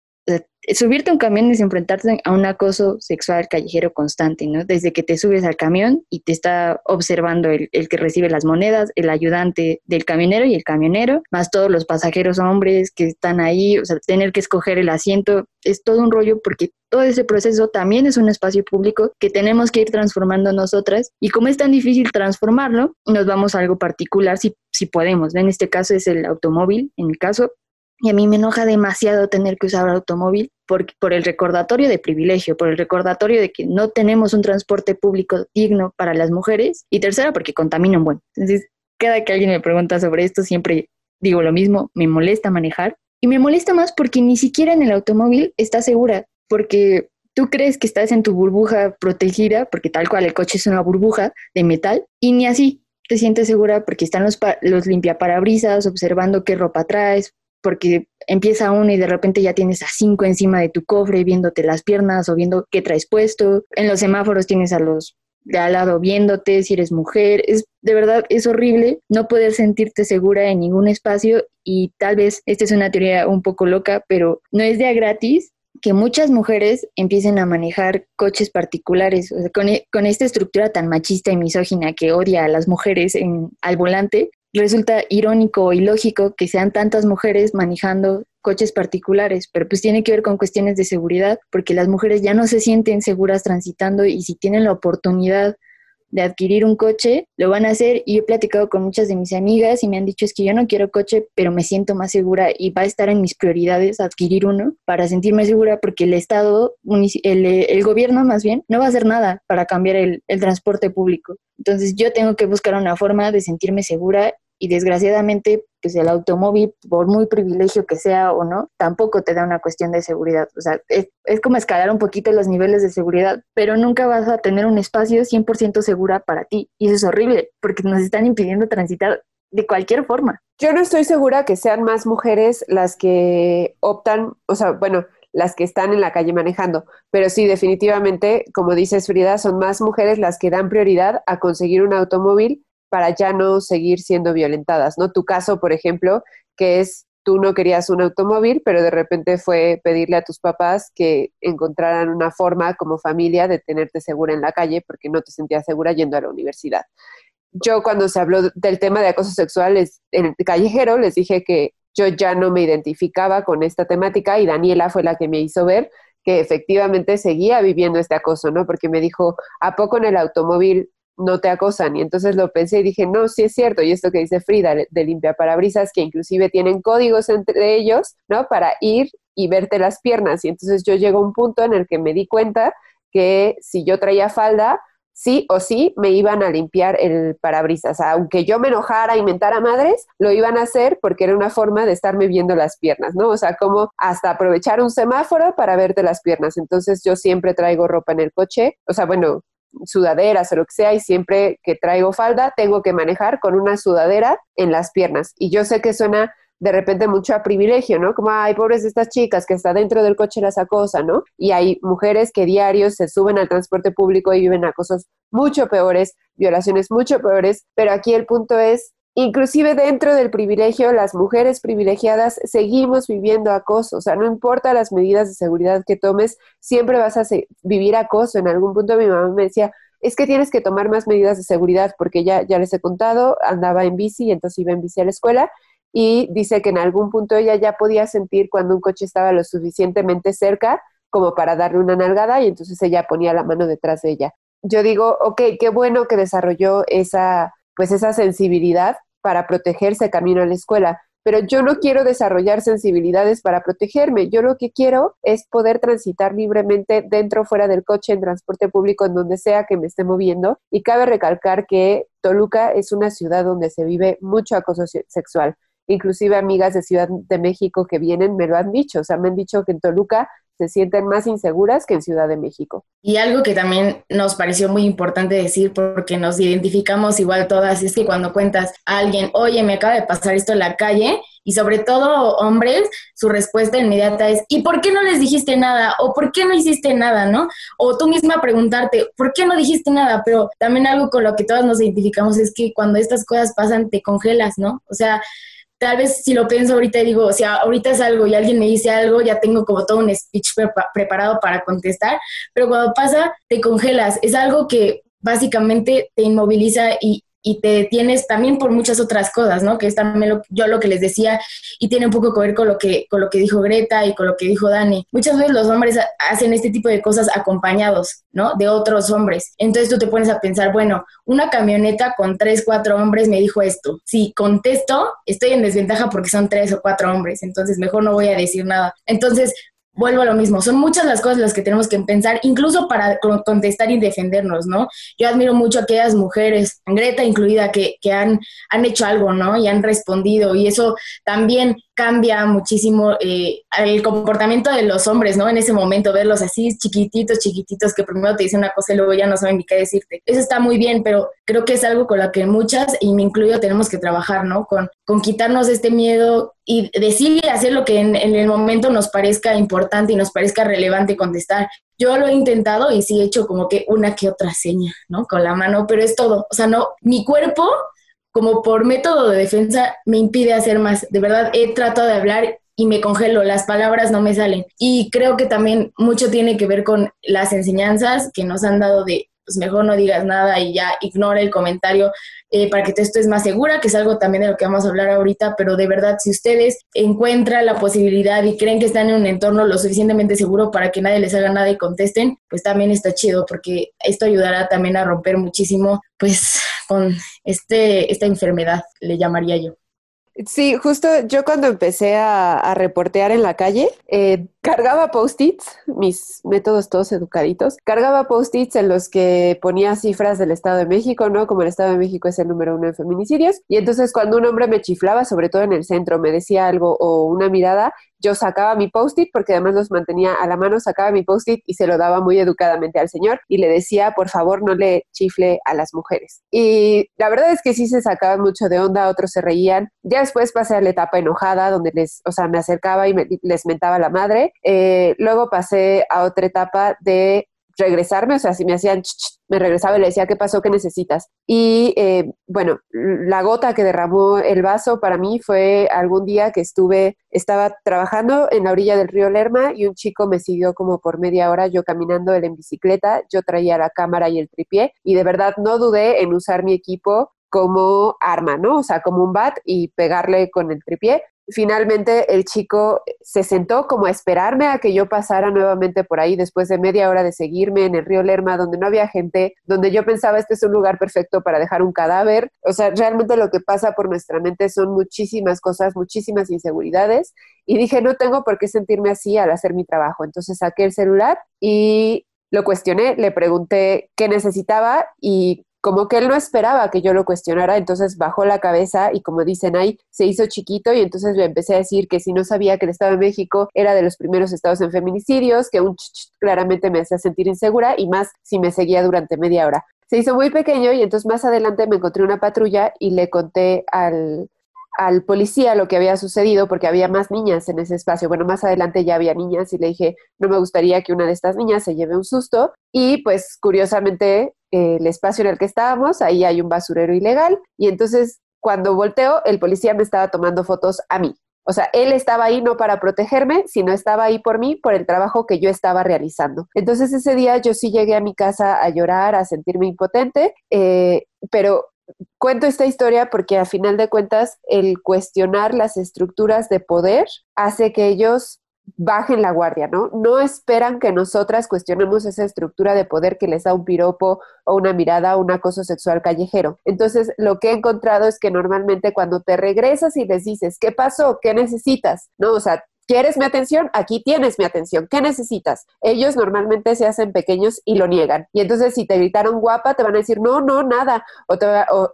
subirte a un camión es enfrentarte a un acoso sexual callejero constante, ¿no? Desde que te subes al camión y te está observando el, que recibe las monedas, el ayudante del camionero y el camionero, más todos los pasajeros hombres que están ahí, o sea, tener que escoger el asiento, es todo un rollo porque todo ese proceso también es un espacio público que tenemos que ir transformando nosotras y como es tan difícil transformarlo, nos vamos a algo particular si, si podemos. En este caso es el automóvil, en mi caso, y a mí me enoja demasiado tener que usar automóvil por, por el recordatorio de privilegio, por el recordatorio de que no tenemos un transporte público digno para las mujeres. Y tercera, porque contaminan bueno. Entonces, cada que alguien me pregunta sobre esto, siempre digo lo mismo, me molesta manejar. Y me molesta más porque ni siquiera en el automóvil estás segura, porque tú crees que estás en tu burbuja protegida, porque tal cual el coche es una burbuja de metal, y ni así te sientes segura porque están los, los limpiaparabrisas observando qué ropa traes, porque empieza uno y de repente ya tienes a cinco encima de tu cofre viéndote las piernas o viendo qué traes puesto. En los semáforos tienes a los de al lado viéndote si eres mujer. Es de verdad es horrible no poder sentirte segura en ningún espacio y tal vez esta es una teoría un poco loca, pero no es de a gratis que muchas mujeres empiecen a manejar coches particulares, con, e, con, esta estructura tan machista y misógina que odia a las mujeres en, al volante, resulta irónico y lógico que sean tantas mujeres manejando coches particulares, pero pues tiene que ver con cuestiones de seguridad, porque las mujeres ya no se sienten seguras transitando y si tienen la oportunidad de adquirir un coche, lo van a hacer y he platicado con muchas de mis amigas y me han dicho es que yo no quiero coche, pero me siento más segura y va a estar en mis prioridades adquirir uno para sentirme segura porque el Estado, el, el gobierno más bien, no va a hacer nada para cambiar el, el transporte público. Entonces yo tengo que buscar una forma de sentirme segura y desgraciadamente pues el automóvil, por muy privilegio que sea o no, tampoco te da una cuestión de seguridad. O sea, es, es como escalar un poquito los niveles de seguridad, pero nunca vas a tener un espacio 100% segura para ti. Y eso es horrible, porque nos están impidiendo transitar de cualquier forma. Yo no estoy segura que sean más mujeres las que optan, o sea, bueno, las que están en la calle manejando, pero sí, definitivamente, como dices Frida, son más mujeres las que dan prioridad a conseguir un automóvil para ya no seguir siendo violentadas, ¿no? Tu caso, por ejemplo, que es tú no querías un automóvil, pero de repente fue pedirle a tus papás que encontraran una forma como familia de tenerte segura en la calle porque no te sentías segura yendo a la universidad. Yo cuando se habló del tema de acoso sexual en el callejero, les dije que yo ya no me identificaba con esta temática y Daniela fue la que me hizo ver que efectivamente seguía viviendo este acoso, ¿no? Porque me dijo, ¿a poco en el automóvil no te acosan. Y entonces lo pensé y dije, no, sí es cierto. Y esto que dice Frida de limpia parabrisas, que inclusive tienen códigos entre ellos, ¿no? Para ir y verte las piernas. Y entonces yo llego a un punto en el que me di cuenta que si yo traía falda, sí o sí me iban a limpiar el parabrisas. Aunque yo me enojara y mentara madres, lo iban a hacer porque era una forma de estarme viendo las piernas, ¿no? O sea, como hasta aprovechar un semáforo para verte las piernas. Entonces yo siempre traigo ropa en el coche. O sea, bueno, sudaderas o lo que sea y siempre que traigo falda tengo que manejar con una sudadera en las piernas. Y yo sé que suena de repente mucho a privilegio, ¿no? Como, ay, pobres estas chicas que está dentro del coche las acosan, ¿no? Y hay mujeres que diarios se suben al transporte público y viven acosos mucho peores, violaciones mucho peores, pero aquí el punto es Inclusive dentro del privilegio, las mujeres privilegiadas seguimos viviendo acoso. O sea, no importa las medidas de seguridad que tomes, siempre vas a vivir acoso. En algún punto mi mamá me decía, es que tienes que tomar más medidas de seguridad porque ya, ya les he contado, andaba en bici y entonces iba en bici a la escuela y dice que en algún punto ella ya podía sentir cuando un coche estaba lo suficientemente cerca como para darle una nalgada y entonces ella ponía la mano detrás de ella. Yo digo, ok, qué bueno que desarrolló esa, pues esa sensibilidad para protegerse camino a la escuela, pero yo no quiero desarrollar sensibilidades para protegerme. Yo lo que quiero es poder transitar libremente dentro o fuera del coche, en transporte público, en donde sea que me esté moviendo. Y cabe recalcar que Toluca es una ciudad donde se vive mucho acoso sexual. Inclusive amigas de Ciudad de México que vienen me lo han dicho, o sea, me han dicho que en Toluca se sienten más inseguras que en Ciudad de México. Y algo que también nos pareció muy importante decir porque nos identificamos igual todas es que cuando cuentas a alguien, oye, me acaba de pasar esto en la calle, y sobre todo hombres, su respuesta inmediata es, ¿y por qué no les dijiste nada? ¿O por qué no hiciste nada? ¿No? O tú misma preguntarte, ¿por qué no dijiste nada? Pero también algo con lo que todas nos identificamos es que cuando estas cosas pasan te congelas, ¿no? O sea, tal vez si lo pienso ahorita y digo, sea, ahorita es algo y alguien me dice algo, ya tengo como todo un speech preparado para contestar, pero cuando pasa, te congelas. Es algo que básicamente te inmoviliza y, y te detienes también por muchas otras cosas, ¿no? Que es también yo lo que les decía y tiene un poco que ver con lo que, con lo que dijo Greta y con lo que dijo Dani. Muchas veces los hombres hacen este tipo de cosas acompañados, ¿no? De otros hombres. Entonces tú te pones a pensar, bueno, una camioneta con tres, cuatro hombres me dijo esto. Si contesto, estoy en desventaja porque son tres o cuatro hombres, entonces mejor no voy a decir nada. Entonces, vuelvo a lo mismo, son muchas las cosas las que tenemos que pensar, incluso para contestar y defendernos, ¿no? Yo admiro mucho a aquellas mujeres, Greta incluida, que, que han, han hecho algo, ¿no? Y han respondido, y eso también cambia muchísimo eh, el comportamiento de los hombres, ¿no? En ese momento, verlos así chiquititos, chiquititos, que primero te dicen una cosa y luego ya no saben ni qué decirte. Eso está muy bien, pero creo que es algo con lo que muchas, y me incluyo, tenemos que trabajar, ¿no? Con, con quitarnos este miedo y decir hacer lo que en, en el momento nos parezca importante y nos parezca relevante contestar. Yo lo he intentado y sí he hecho como que una que otra seña, ¿no? Con la mano, pero es todo. O sea, no, mi cuerpo como por método de defensa me impide hacer más. De verdad, he tratado de hablar y me congelo, las palabras no me salen. Y creo que también mucho tiene que ver con las enseñanzas que nos han dado de pues mejor no digas nada y ya ignora el comentario eh, para que tú estés más segura, que es algo también de lo que vamos a hablar ahorita, pero de verdad, si ustedes encuentran la posibilidad y creen que están en un entorno lo suficientemente seguro para que nadie les haga nada y contesten, pues también está chido, porque esto ayudará también a romper muchísimo, pues, con este, esta enfermedad, le llamaría yo. Sí, justo yo cuando empecé a, reportear en la calle, eh, cargaba post-its, mis métodos todos educaditos, cargaba post-its en los que ponía cifras del Estado de México, ¿no? Como el Estado de México es el número uno en feminicidios. Y entonces cuando un hombre me chiflaba, sobre todo en el centro, me decía algo o una mirada, yo sacaba mi post-it, porque además los mantenía a la mano, sacaba mi post-it y se lo daba muy educadamente al señor y le decía, por favor, no le chifle a las mujeres. Y la verdad es que sí se sacaban mucho de onda, otros se reían. Ya después pasé a la etapa enojada, donde les, o sea, me acercaba y les mentaba la madre. Eh, luego pasé a otra etapa de regresarme, o sea, si me hacían, me regresaba y le decía, ¿qué pasó? ¿Qué necesitas? Y eh, bueno, la gota que derramó el vaso para mí fue algún día que estuve, estaba trabajando en la orilla del río Lerma y un chico me siguió como por media hora, yo caminando él en bicicleta, yo traía la cámara y el tripié y de verdad no dudé en usar mi equipo como arma, ¿no? O sea, como un bat y pegarle con el tripié. Finalmente el chico se sentó como a esperarme a que yo pasara nuevamente por ahí después de media hora de seguirme en el río Lerma, donde no había gente, donde yo pensaba este es un lugar perfecto para dejar un cadáver. O sea, realmente lo que pasa por nuestra mente son muchísimas cosas, muchísimas inseguridades. Y dije, no tengo por qué sentirme así al hacer mi trabajo. Entonces saqué el celular y lo cuestioné, le pregunté qué necesitaba y como que él no esperaba que yo lo cuestionara, entonces bajó la cabeza y como dicen ahí, se hizo chiquito y entonces le empecé a decir que si no sabía que el Estado de México era de los primeros estados en feminicidios, que un ch claramente me hacía sentir insegura y más si me seguía durante media hora. Se hizo muy pequeño y entonces más adelante me encontré una patrulla y le conté al, al policía lo que había sucedido porque había más niñas en ese espacio. Bueno, más adelante ya había niñas y le dije, no me gustaría que una de estas niñas se lleve un susto. Y pues curiosamente el espacio en el que estábamos, ahí hay un basurero ilegal y entonces cuando volteo, el policía me estaba tomando fotos a mí. O sea, él estaba ahí no para protegerme, sino estaba ahí por mí, por el trabajo que yo estaba realizando. Entonces ese día yo sí llegué a mi casa a llorar, a sentirme impotente, eh, pero cuento esta historia porque a final de cuentas el cuestionar las estructuras de poder hace que ellos bajen la guardia, ¿no? No esperan que nosotras cuestionemos esa estructura de poder que les da un piropo o una mirada o un acoso sexual callejero. Entonces, lo que he encontrado es que normalmente cuando te regresas y les dices, ¿qué pasó? ¿Qué necesitas? ¿No? O sea, ¿Quieres mi atención? Aquí tienes mi atención. ¿Qué necesitas? Ellos normalmente se hacen pequeños y lo niegan. Y entonces si te gritaron guapa, te van a decir, no, no, nada.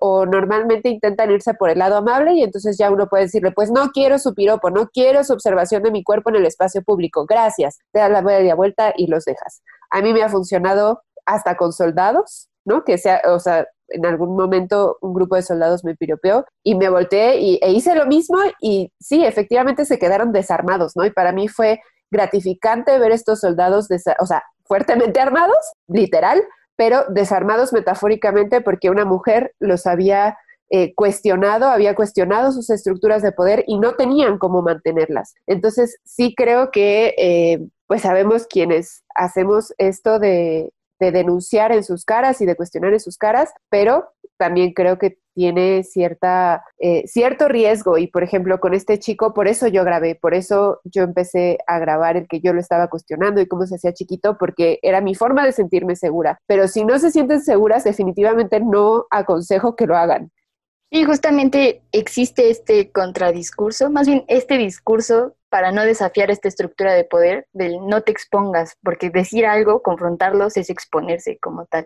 O, normalmente intentan irse por el lado amable y entonces ya uno puede decirle, pues no quiero su piropo, no quiero su observación de mi cuerpo en el espacio público. Gracias. Te das la media vuelta y los dejas. A mí me ha funcionado hasta con soldados, ¿no? Que sea, o sea, en algún momento un grupo de soldados me piropeó y me volteé y, e hice lo mismo y sí, efectivamente se quedaron desarmados, ¿no? Y para mí fue gratificante ver estos soldados, o sea, fuertemente armados, literal, pero desarmados metafóricamente porque una mujer los había eh, cuestionado, había cuestionado sus estructuras de poder y no tenían cómo mantenerlas. Entonces, sí creo que, eh, pues sabemos quienes hacemos esto de, de denunciar en sus caras y de cuestionar en sus caras, pero también creo que tiene cierta, eh, cierto riesgo y por ejemplo con este chico, por eso yo grabé, por eso yo empecé a grabar el que yo lo estaba cuestionando y cómo se hacía chiquito, porque era mi forma de sentirme segura. Pero si no se sienten seguras, definitivamente no aconsejo que lo hagan. Y justamente existe este contradiscurso, más bien este discurso para no desafiar esta estructura de poder del no te expongas, porque decir algo, confrontarlos es exponerse como tal.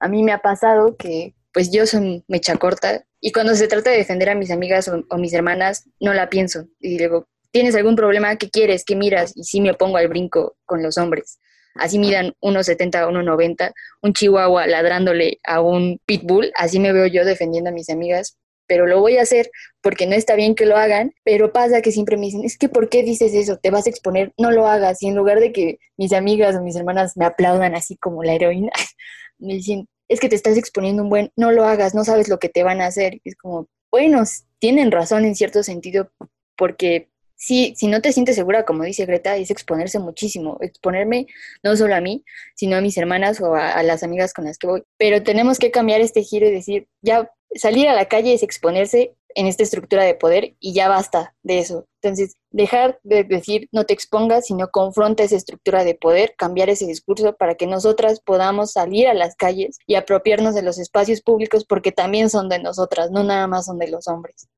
A mí me ha pasado que pues yo soy mecha corta y cuando se trata de defender a mis amigas o, mis hermanas, no la pienso. Y digo, ¿tienes algún problema? ¿Qué quieres? ¿Qué miras? Y sí me opongo al brinco con los hombres. Así midan 1,70, 1,90, un chihuahua ladrándole a un pitbull, así me veo yo defendiendo a mis amigas, pero lo voy a hacer porque no está bien que lo hagan, pero pasa que siempre me dicen, es que ¿por qué dices eso? Te vas a exponer, no lo hagas. Y en lugar de que mis amigas o mis hermanas me aplaudan así como la heroína, me dicen, es que te estás exponiendo un buen, no lo hagas, no sabes lo que te van a hacer. es como, bueno, tienen razón en cierto sentido, porque si, si no te sientes segura, como dice Greta, es exponerse muchísimo, exponerme no solo a mí, sino a mis hermanas o a, a las amigas con las que voy. Pero tenemos que cambiar este giro y decir, ya salir a la calle es exponerse en esta estructura de poder y ya basta de eso. Entonces, dejar de decir no te expongas, sino confronta esa estructura de poder, cambiar ese discurso para que nosotras podamos salir a las calles y apropiarnos de los espacios públicos porque también son de nosotras, no nada más son de los hombres.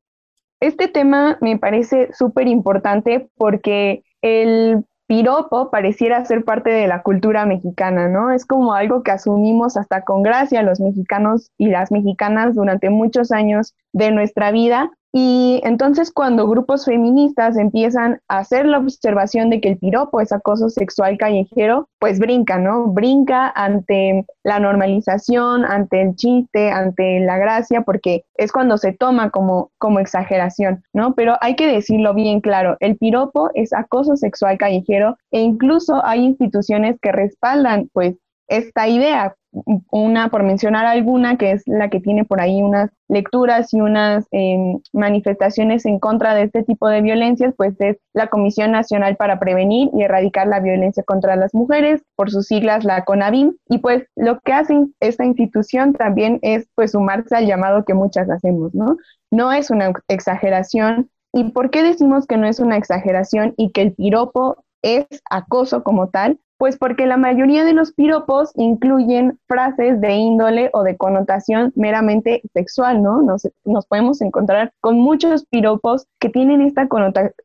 Este tema me parece súper importante porque el piropo pareciera ser parte de la cultura mexicana, ¿no? Es como algo que asumimos hasta con gracia los mexicanos y las mexicanas durante muchos años de nuestra vida y entonces cuando grupos feministas empiezan a hacer la observación de que el piropo es acoso sexual callejero, pues brinca, ¿no? Brinca ante la normalización, ante el chiste, ante la gracia, porque es cuando se toma como, como exageración, ¿no? Pero hay que decirlo bien claro, el piropo es acoso sexual callejero e incluso hay instituciones que respaldan pues esta idea una, por mencionar alguna, que es la que tiene por ahí unas lecturas y unas em, manifestaciones en contra de este tipo de violencias, pues es la Comisión Nacional para Prevenir y Erradicar la Violencia contra las Mujeres, por sus siglas la CONAVIM, y pues lo que hace esta institución también es pues sumarse al llamado que muchas hacemos, ¿no? No es una exageración. ¿Y por qué decimos que no es una exageración y que el piropo es acoso como tal? Pues porque la mayoría de los piropos incluyen frases de índole o de connotación meramente sexual, ¿no? Nos, podemos encontrar con muchos piropos que tienen esta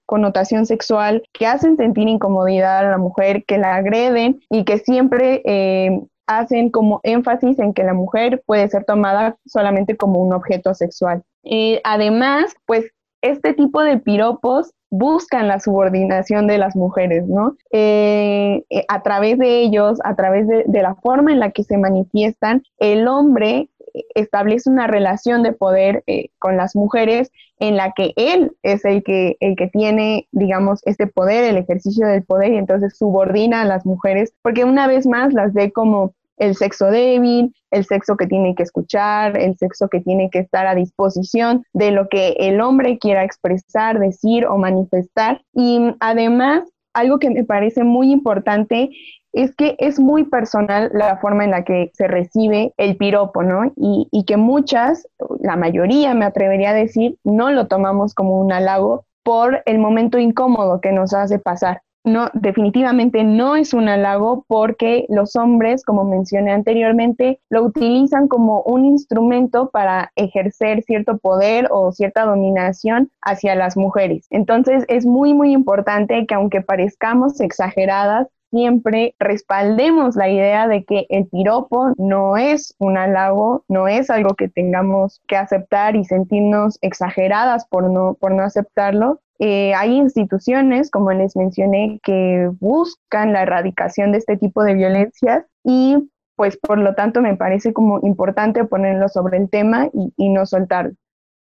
connotación sexual, que hacen sentir incomodidad a la mujer, que la agreden y que siempre eh, hacen como énfasis en que la mujer puede ser tomada solamente como un objeto sexual. Y además, pues este tipo de piropos buscan la subordinación de las mujeres, ¿no? Eh, eh, a través de ellos, a través de, la forma en la que se manifiestan, el hombre establece una relación de poder eh, con las mujeres en la que él es el que, el que tiene, digamos, este poder, el ejercicio del poder, y entonces subordina a las mujeres, porque una vez más las ve como el sexo débil, el sexo que tiene que escuchar, el sexo que tiene que estar a disposición de lo que el hombre quiera expresar, decir o manifestar. Y además, algo que me parece muy importante es que es muy personal la forma en la que se recibe el piropo, ¿no? Y, y que muchas, la mayoría me atrevería a decir, no lo tomamos como un halago por el momento incómodo que nos hace pasar no, definitivamente no es un halago porque los hombres, como mencioné anteriormente, lo utilizan como un instrumento para ejercer cierto poder o cierta dominación hacia las mujeres. Entonces es muy, muy importante que aunque parezcamos exageradas, siempre respaldemos la idea de que el piropo no es un halago, no es algo que tengamos que aceptar y sentirnos exageradas por no, por no aceptarlo, eh, hay instituciones, como les mencioné, que buscan la erradicación de este tipo de violencias y pues por lo tanto me parece como importante ponerlo sobre el tema y, no soltarlo.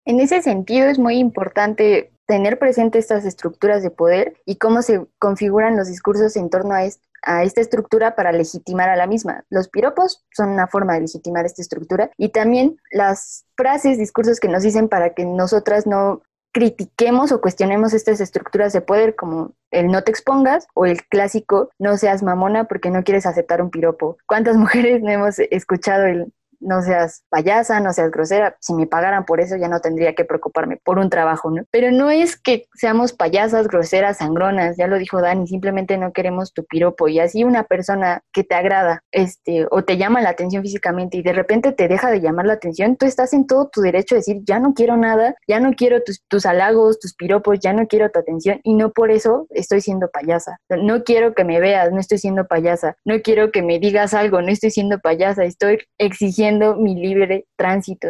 En ese sentido es muy importante tener presente estas estructuras de poder y cómo se configuran los discursos en torno a, a, esta estructura para legitimar a la misma. Los piropos son una forma de legitimar esta estructura y también las frases, discursos que nos dicen para que nosotras no critiquemos o cuestionemos estas estructuras de poder como el no te expongas o el clásico no seas mamona porque no quieres aceptar un piropo. ¿Cuántas mujeres no hemos escuchado el no seas payasa, no seas grosera, si me pagaran por eso ya no tendría que preocuparme por un trabajo, ¿no? Pero no es que seamos payasas, groseras, sangronas, ya lo dijo Dani, simplemente no queremos tu piropo y así una persona que te agrada, este, o te llama la atención físicamente y de repente te deja de llamar la atención, tú estás en todo tu derecho a decir, ya no quiero nada, ya no quiero tus, tus halagos, tus piropos, ya no quiero tu atención y no por eso estoy siendo payasa. No quiero que me veas, no estoy siendo payasa. No quiero que me digas algo, no estoy siendo payasa, estoy exigiendo mi libre tránsito.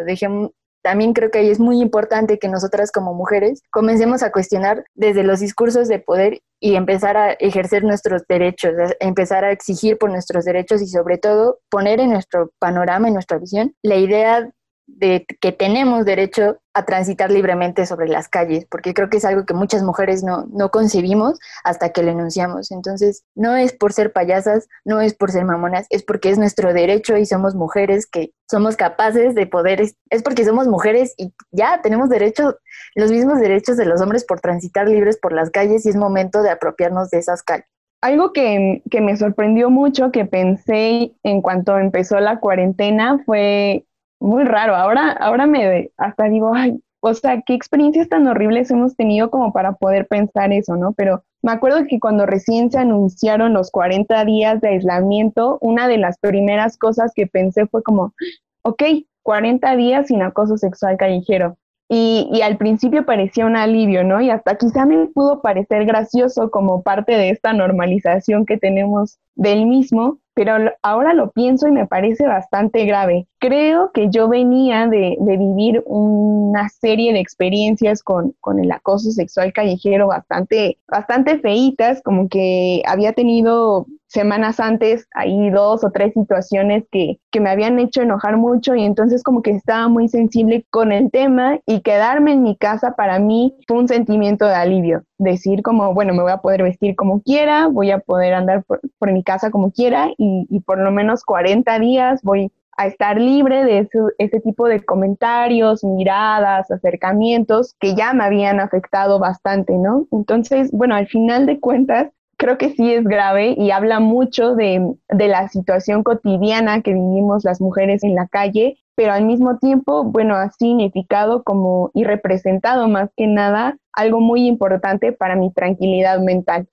también creo que ahí es muy importante que nosotras como mujeres comencemos a cuestionar desde los discursos de poder y empezar a ejercer nuestros derechos, empezar a exigir por nuestros derechos y sobre todo poner en nuestro panorama, en nuestra visión, la idea de que tenemos derecho a transitar libremente sobre las calles, porque creo que es algo que muchas mujeres no, no concebimos hasta que lo enunciamos. Entonces, no es por ser payasas, no es por ser mamonas, es porque es nuestro derecho y somos mujeres que somos capaces de poder, es porque somos mujeres y ya tenemos derecho, los mismos derechos de los hombres por transitar libres por las calles y es momento de apropiarnos de esas calles. Algo que, que me sorprendió mucho, que pensé en cuanto empezó la cuarentena, fue muy raro. Ahora, ahora me hasta digo, ay, o sea, qué experiencias tan horribles hemos tenido como para poder pensar eso, ¿no? Pero me acuerdo que cuando recién se anunciaron los 40 días de aislamiento, una de las primeras cosas que pensé fue como, ok, 40 días sin acoso sexual callejero. Y, y, al principio parecía un alivio, ¿no? Y hasta quizá me pudo parecer gracioso como parte de esta normalización que tenemos del mismo, pero ahora lo pienso y me parece bastante grave. Creo que yo venía de, de vivir una serie de experiencias con, con, el acoso sexual callejero bastante, bastante feitas, como que había tenido semanas antes ahí dos o tres situaciones que, que me habían hecho enojar mucho y entonces como que estaba muy sensible con el tema y quedarme en mi casa para mí fue un sentimiento de alivio. Decir como, bueno, me voy a poder vestir como quiera, voy a poder andar por, mi casa como quiera y, por lo menos 40 días voy a estar libre de ese, tipo de comentarios, miradas, acercamientos que ya me habían afectado bastante, ¿no? Entonces, bueno, al final de cuentas, creo que sí es grave y habla mucho de, de, la situación cotidiana que vivimos las mujeres en la calle, pero al mismo tiempo, bueno, ha significado como y representado más que nada algo muy importante para mi tranquilidad mental.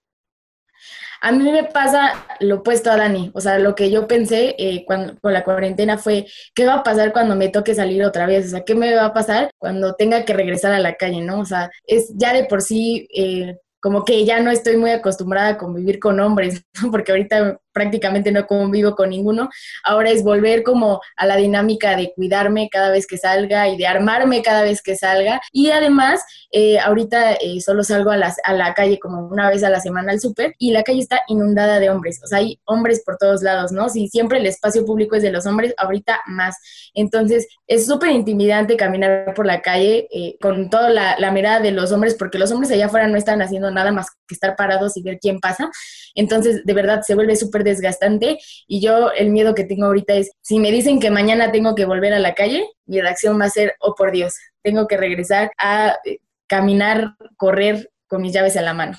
A mí me pasa lo opuesto a Dani, o sea, lo que yo pensé eh, con la cuarentena fue, ¿qué va a pasar cuando me toque salir otra vez? O sea, ¿qué me va a pasar cuando tenga que regresar a la calle, no? O sea, es ya de por sí... Eh, como que ya no estoy muy acostumbrada a convivir con hombres, porque ahorita prácticamente no convivo con ninguno. Ahora es volver como a la dinámica de cuidarme cada vez que salga y de armarme cada vez que salga. Y además, eh, ahorita eh, solo salgo a, la calle como una vez a la semana al súper y la calle está inundada de hombres. O sea, hay hombres por todos lados, ¿no? Si siempre el espacio público es de los hombres, ahorita más. Entonces, es súper intimidante caminar por la calle eh, con toda la, la mirada de los hombres, porque los hombres allá afuera no están haciendo nada más que estar parados y ver quién pasa. Entonces, de verdad, se vuelve súper desgastante y yo el miedo que tengo ahorita es, si me dicen que mañana tengo que volver a la calle, mi reacción va a ser, oh por Dios, tengo que regresar a eh, caminar, correr con mis llaves en la mano.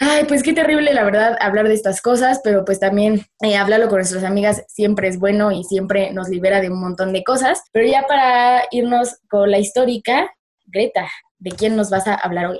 Ay, pues qué terrible, la verdad, hablar de estas cosas, pero pues también eh, hablarlo con nuestras amigas siempre es bueno y siempre nos libera de un montón de cosas. Pero ya para irnos con la histórica, Greta, ¿de quién nos vas a hablar hoy?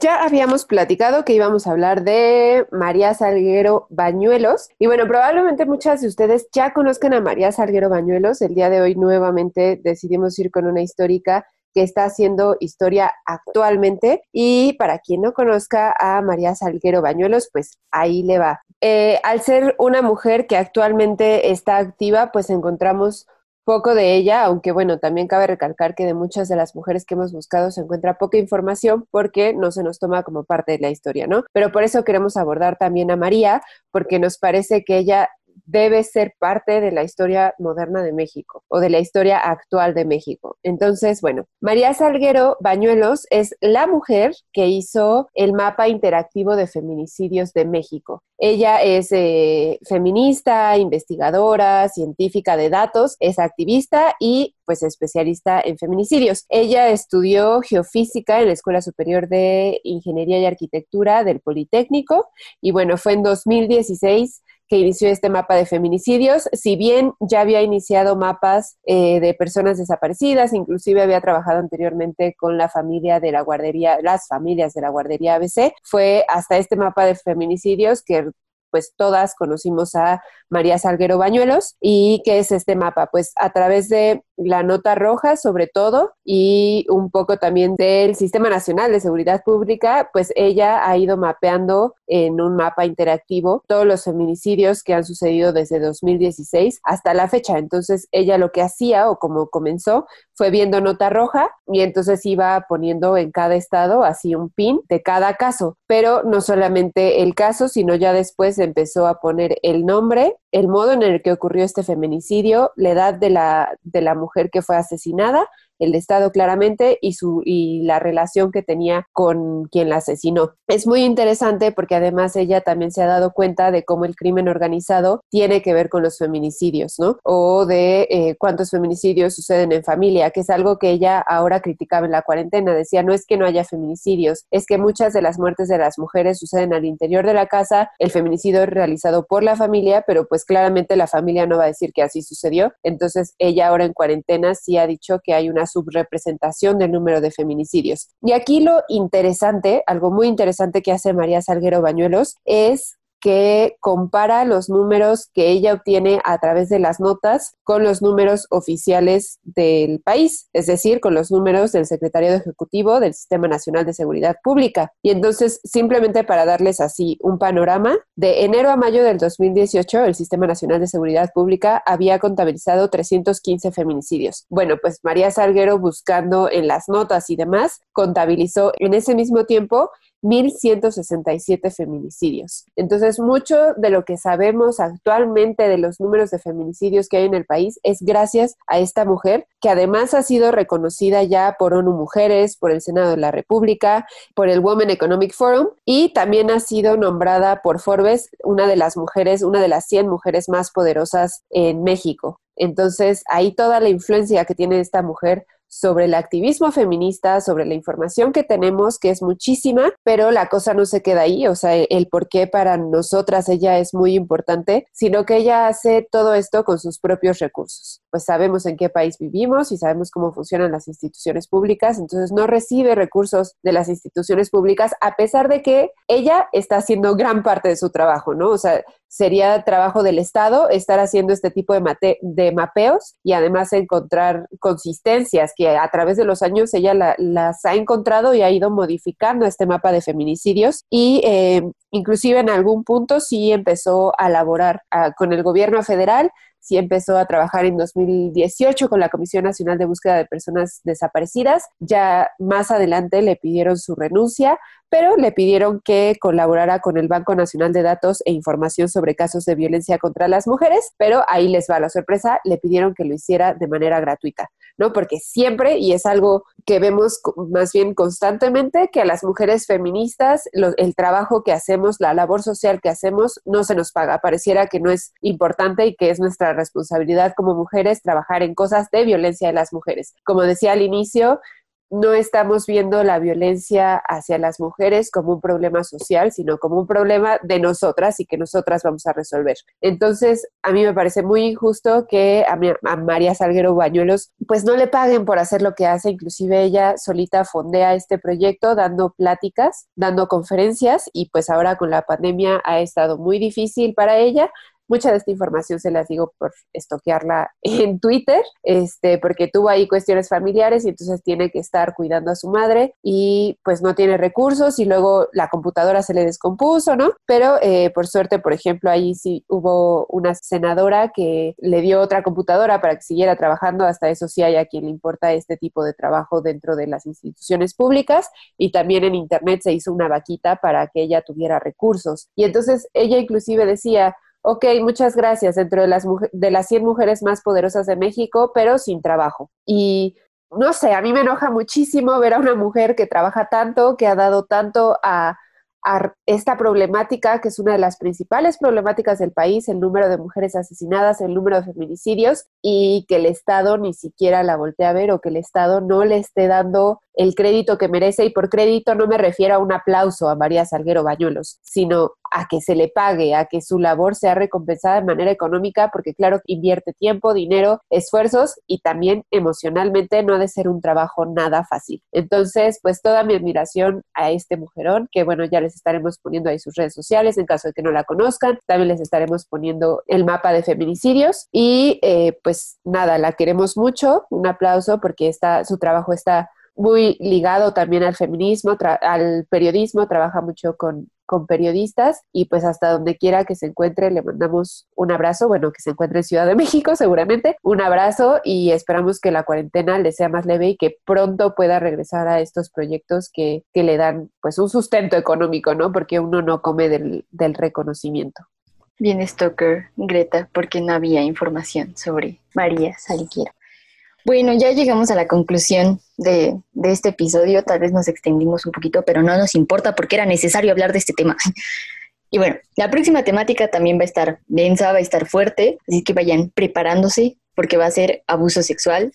Ya habíamos platicado que íbamos a hablar de María Salguero Bañuelos. Y bueno, probablemente muchas de ustedes ya conozcan a María Salguero Bañuelos. El día de hoy nuevamente decidimos ir con una histórica que está haciendo historia actualmente. Y para quien no conozca a María Salguero Bañuelos, pues ahí le va. Eh, al ser una mujer que actualmente está activa, pues encontramos poco de ella, aunque bueno, también cabe recalcar que de muchas de las mujeres que hemos buscado se encuentra poca información porque no se nos toma como parte de la historia, ¿no? Pero por eso queremos abordar también a María, porque nos parece que ella debe ser parte de la historia moderna de México o de la historia actual de México. Entonces, bueno, María Salguero Bañuelos es la mujer que hizo el mapa interactivo de feminicidios de México. Ella es eh, feminista, investigadora, científica de datos, es activista y pues especialista en feminicidios. Ella estudió geofísica en la Escuela Superior de Ingeniería y Arquitectura del Politécnico y bueno, fue en 2016 que inició este mapa de feminicidios, si bien ya había iniciado mapas eh, de personas desaparecidas, inclusive había trabajado anteriormente con la familia de la guardería, las familias de la guardería ABC, fue hasta este mapa de feminicidios que pues todas conocimos a María Salguero Bañuelos. ¿Y qué es este mapa? Pues a través de la nota roja sobre todo y un poco también del Sistema Nacional de Seguridad Pública, pues ella ha ido mapeando en un mapa interactivo todos los feminicidios que han sucedido desde 2016 hasta la fecha. Entonces ella lo que hacía o como comenzó fue viendo nota roja y entonces iba poniendo en cada estado así un pin de cada caso, pero no solamente el caso, sino ya después empezó a poner el nombre, el modo en el que ocurrió este feminicidio, la edad de la, de la mujer que fue asesinada el Estado claramente y, su, y la relación que tenía con quien la asesinó. Es muy interesante porque además ella también se ha dado cuenta de cómo el crimen organizado tiene que ver con los feminicidios, ¿no? O de eh, cuántos feminicidios suceden en familia, que es algo que ella ahora criticaba en la cuarentena. Decía, no es que no haya feminicidios, es que muchas de las muertes de las mujeres suceden al interior de la casa, el feminicidio es realizado por la familia, pero pues claramente la familia no va a decir que así sucedió. Entonces ella ahora en cuarentena sí ha dicho que hay una subrepresentación del número de feminicidios. Y aquí lo interesante, algo muy interesante que hace María Salguero Bañuelos, es que compara los números que ella obtiene a través de las notas con los números oficiales del país, es decir, con los números del secretario ejecutivo del Sistema Nacional de Seguridad Pública. Y entonces, simplemente para darles así un panorama, de enero a mayo del 2018, el Sistema Nacional de Seguridad Pública había contabilizado 315 feminicidios. Bueno, pues María Salguero, buscando en las notas y demás, contabilizó en ese mismo tiempo 1.167 feminicidios. Entonces, mucho de lo que sabemos actualmente de los números de feminicidios que hay en el país es gracias a esta mujer, que además ha sido reconocida ya por ONU Mujeres, por el Senado de la República, por el Women Economic Forum y también ha sido nombrada por Forbes una de las mujeres, una de las 100 mujeres más poderosas en México. Entonces, ahí toda la influencia que tiene esta mujer sobre el activismo feminista, sobre la información que tenemos, que es muchísima, pero la cosa no se queda ahí, o sea, el por qué para nosotras ella es muy importante, sino que ella hace todo esto con sus propios recursos. Pues sabemos en qué país vivimos y sabemos cómo funcionan las instituciones públicas, entonces no recibe recursos de las instituciones públicas a pesar de que ella está haciendo gran parte de su trabajo, ¿no? O sea, sería trabajo del Estado estar haciendo este tipo de, de mapeos y además encontrar consistencias que a través de los años ella las ha encontrado y ha ido modificando este mapa de feminicidios y eh, inclusive en algún punto sí empezó a laborar ah, con el gobierno federal sí empezó a trabajar en 2018 con la Comisión Nacional de Búsqueda de Personas Desaparecidas. Ya más adelante le pidieron su renuncia, pero le pidieron que colaborara con el Banco Nacional de Datos e Información sobre casos de violencia contra las mujeres, pero ahí les va la sorpresa, le pidieron que lo hiciera de manera gratuita, ¿no? Porque siempre, y es algo que vemos más bien constantemente, que a las mujeres feministas el trabajo que hacemos, la labor social que hacemos, no se nos paga. Pareciera que no es importante y que es nuestra responsabilidad como mujeres trabajar en cosas de violencia de las mujeres. Como decía al inicio, no estamos viendo la violencia hacia las mujeres como un problema social, sino como un problema de nosotras y que nosotras vamos a resolver. Entonces, a mí me parece muy injusto que a, a María Salguero Bañuelos pues no le paguen por hacer lo que hace, inclusive ella solita fondea este proyecto dando pláticas, dando conferencias y pues ahora con la pandemia ha estado muy difícil para ella, Mucha de esta información se las digo por estoquearla en Twitter, este, porque tuvo ahí cuestiones familiares y entonces tiene que estar cuidando a su madre y pues no tiene recursos y luego la computadora se le descompuso, ¿no? Pero eh, por suerte, por ejemplo, ahí sí hubo una senadora que le dio otra computadora para que siguiera trabajando, hasta eso sí hay a quien le importa este tipo de trabajo dentro de las instituciones públicas y también en Internet se hizo una vaquita para que ella tuviera recursos. Y entonces ella inclusive decía, ok, muchas gracias, dentro de las, de las 100 mujeres más poderosas de México, pero sin trabajo. Y no sé, a mí me enoja muchísimo ver a una mujer que trabaja tanto, que ha dado tanto a esta problemática, que es una de las principales problemáticas del país, el número de mujeres asesinadas, el número de feminicidios, y que el Estado ni siquiera la voltee a ver o que el Estado no le esté dando el crédito que merece. Y por crédito no me refiero a un aplauso a María Salguero Bañuelos, sino a que se le pague, a que su labor sea recompensada de manera económica, porque claro, invierte tiempo, dinero, esfuerzos y también emocionalmente no ha de ser un trabajo nada fácil. Entonces, pues toda mi admiración a este mujerón, que bueno, ya les estaremos poniendo ahí sus redes sociales en caso de que no la conozcan, también les estaremos poniendo el mapa de feminicidios y eh, pues nada, la queremos mucho, un aplauso porque está, su trabajo está muy ligado también al feminismo, al periodismo, trabaja mucho con, con periodistas y pues hasta donde quiera que se encuentre le mandamos un abrazo, bueno, que se encuentre en Ciudad de México seguramente, un abrazo y esperamos que la cuarentena le sea más leve y que pronto pueda regresar a estos proyectos que, que le dan pues un sustento económico, ¿no? Porque uno no come del, del reconocimiento. Bien, Stoker, Greta, porque no había información sobre María Salguero. Bueno, ya llegamos a la conclusión de, este episodio. Tal vez nos extendimos un poquito, pero no nos importa porque era necesario hablar de este tema. Y bueno, la próxima temática también va a estar densa, va a estar fuerte, así que vayan preparándose porque va a ser abuso sexual.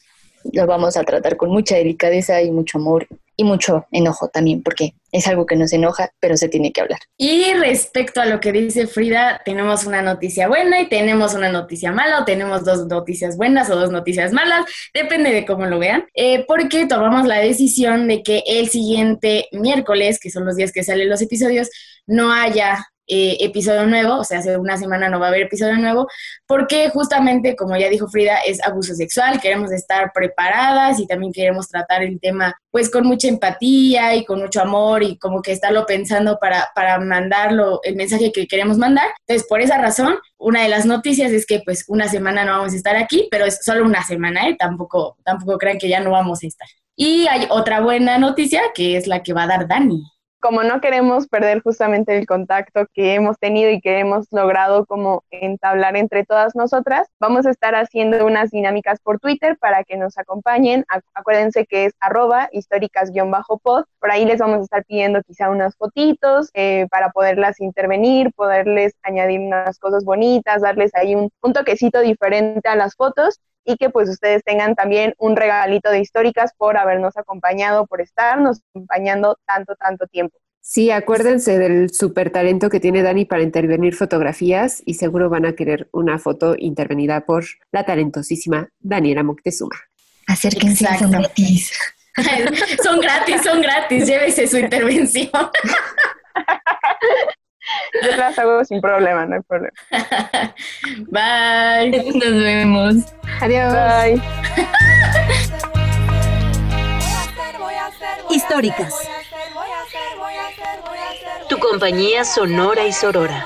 Lo vamos a tratar con mucha delicadeza y mucho amor y mucho enojo también, porque es algo que nos enoja, pero se tiene que hablar. Y respecto a lo que dice Frida, tenemos una noticia buena y tenemos una noticia mala, o tenemos dos noticias buenas o dos noticias malas, depende de cómo lo vean, eh, porque tomamos la decisión de que el siguiente miércoles, que son los días que salen los episodios, no haya eh, episodio nuevo, o sea, hace una semana no va a haber episodio nuevo, porque justamente, como ya dijo Frida, es abuso sexual, queremos estar preparadas y también queremos tratar el tema pues con mucha empatía y con mucho amor y como que estarlo pensando para, para mandarlo, el mensaje que queremos mandar. Entonces, por esa razón, una de las noticias es que pues una semana no vamos a estar aquí, pero es solo una semana, ¿eh? Tampoco, tampoco crean que ya no vamos a estar. Y hay otra buena noticia que es la que va a dar Dani como no queremos perder justamente el contacto que hemos tenido y que hemos logrado como entablar entre todas nosotras, vamos a estar haciendo unas dinámicas por Twitter para que nos acompañen. Acuérdense que es arroba históricas-pod. Por ahí les vamos a estar pidiendo quizá unas fotitos eh, para poderlas intervenir, poderles añadir unas cosas bonitas, darles ahí un, un toquecito diferente a las fotos y que pues ustedes tengan también un regalito de históricas por habernos acompañado, por estarnos acompañando tanto, tanto tiempo. Sí, acuérdense del super talento que tiene Dani para intervenir fotografías y seguro van a querer una foto intervenida por la talentosísima Daniela Moctezuma. Acérquense, son gratis. son gratis, son gratis, llévese su intervención. Yo las hago sin problema, no hay problema. Bye. Nos vemos. Adiós. Bye. Históricas. Tu compañía sonora y sorora.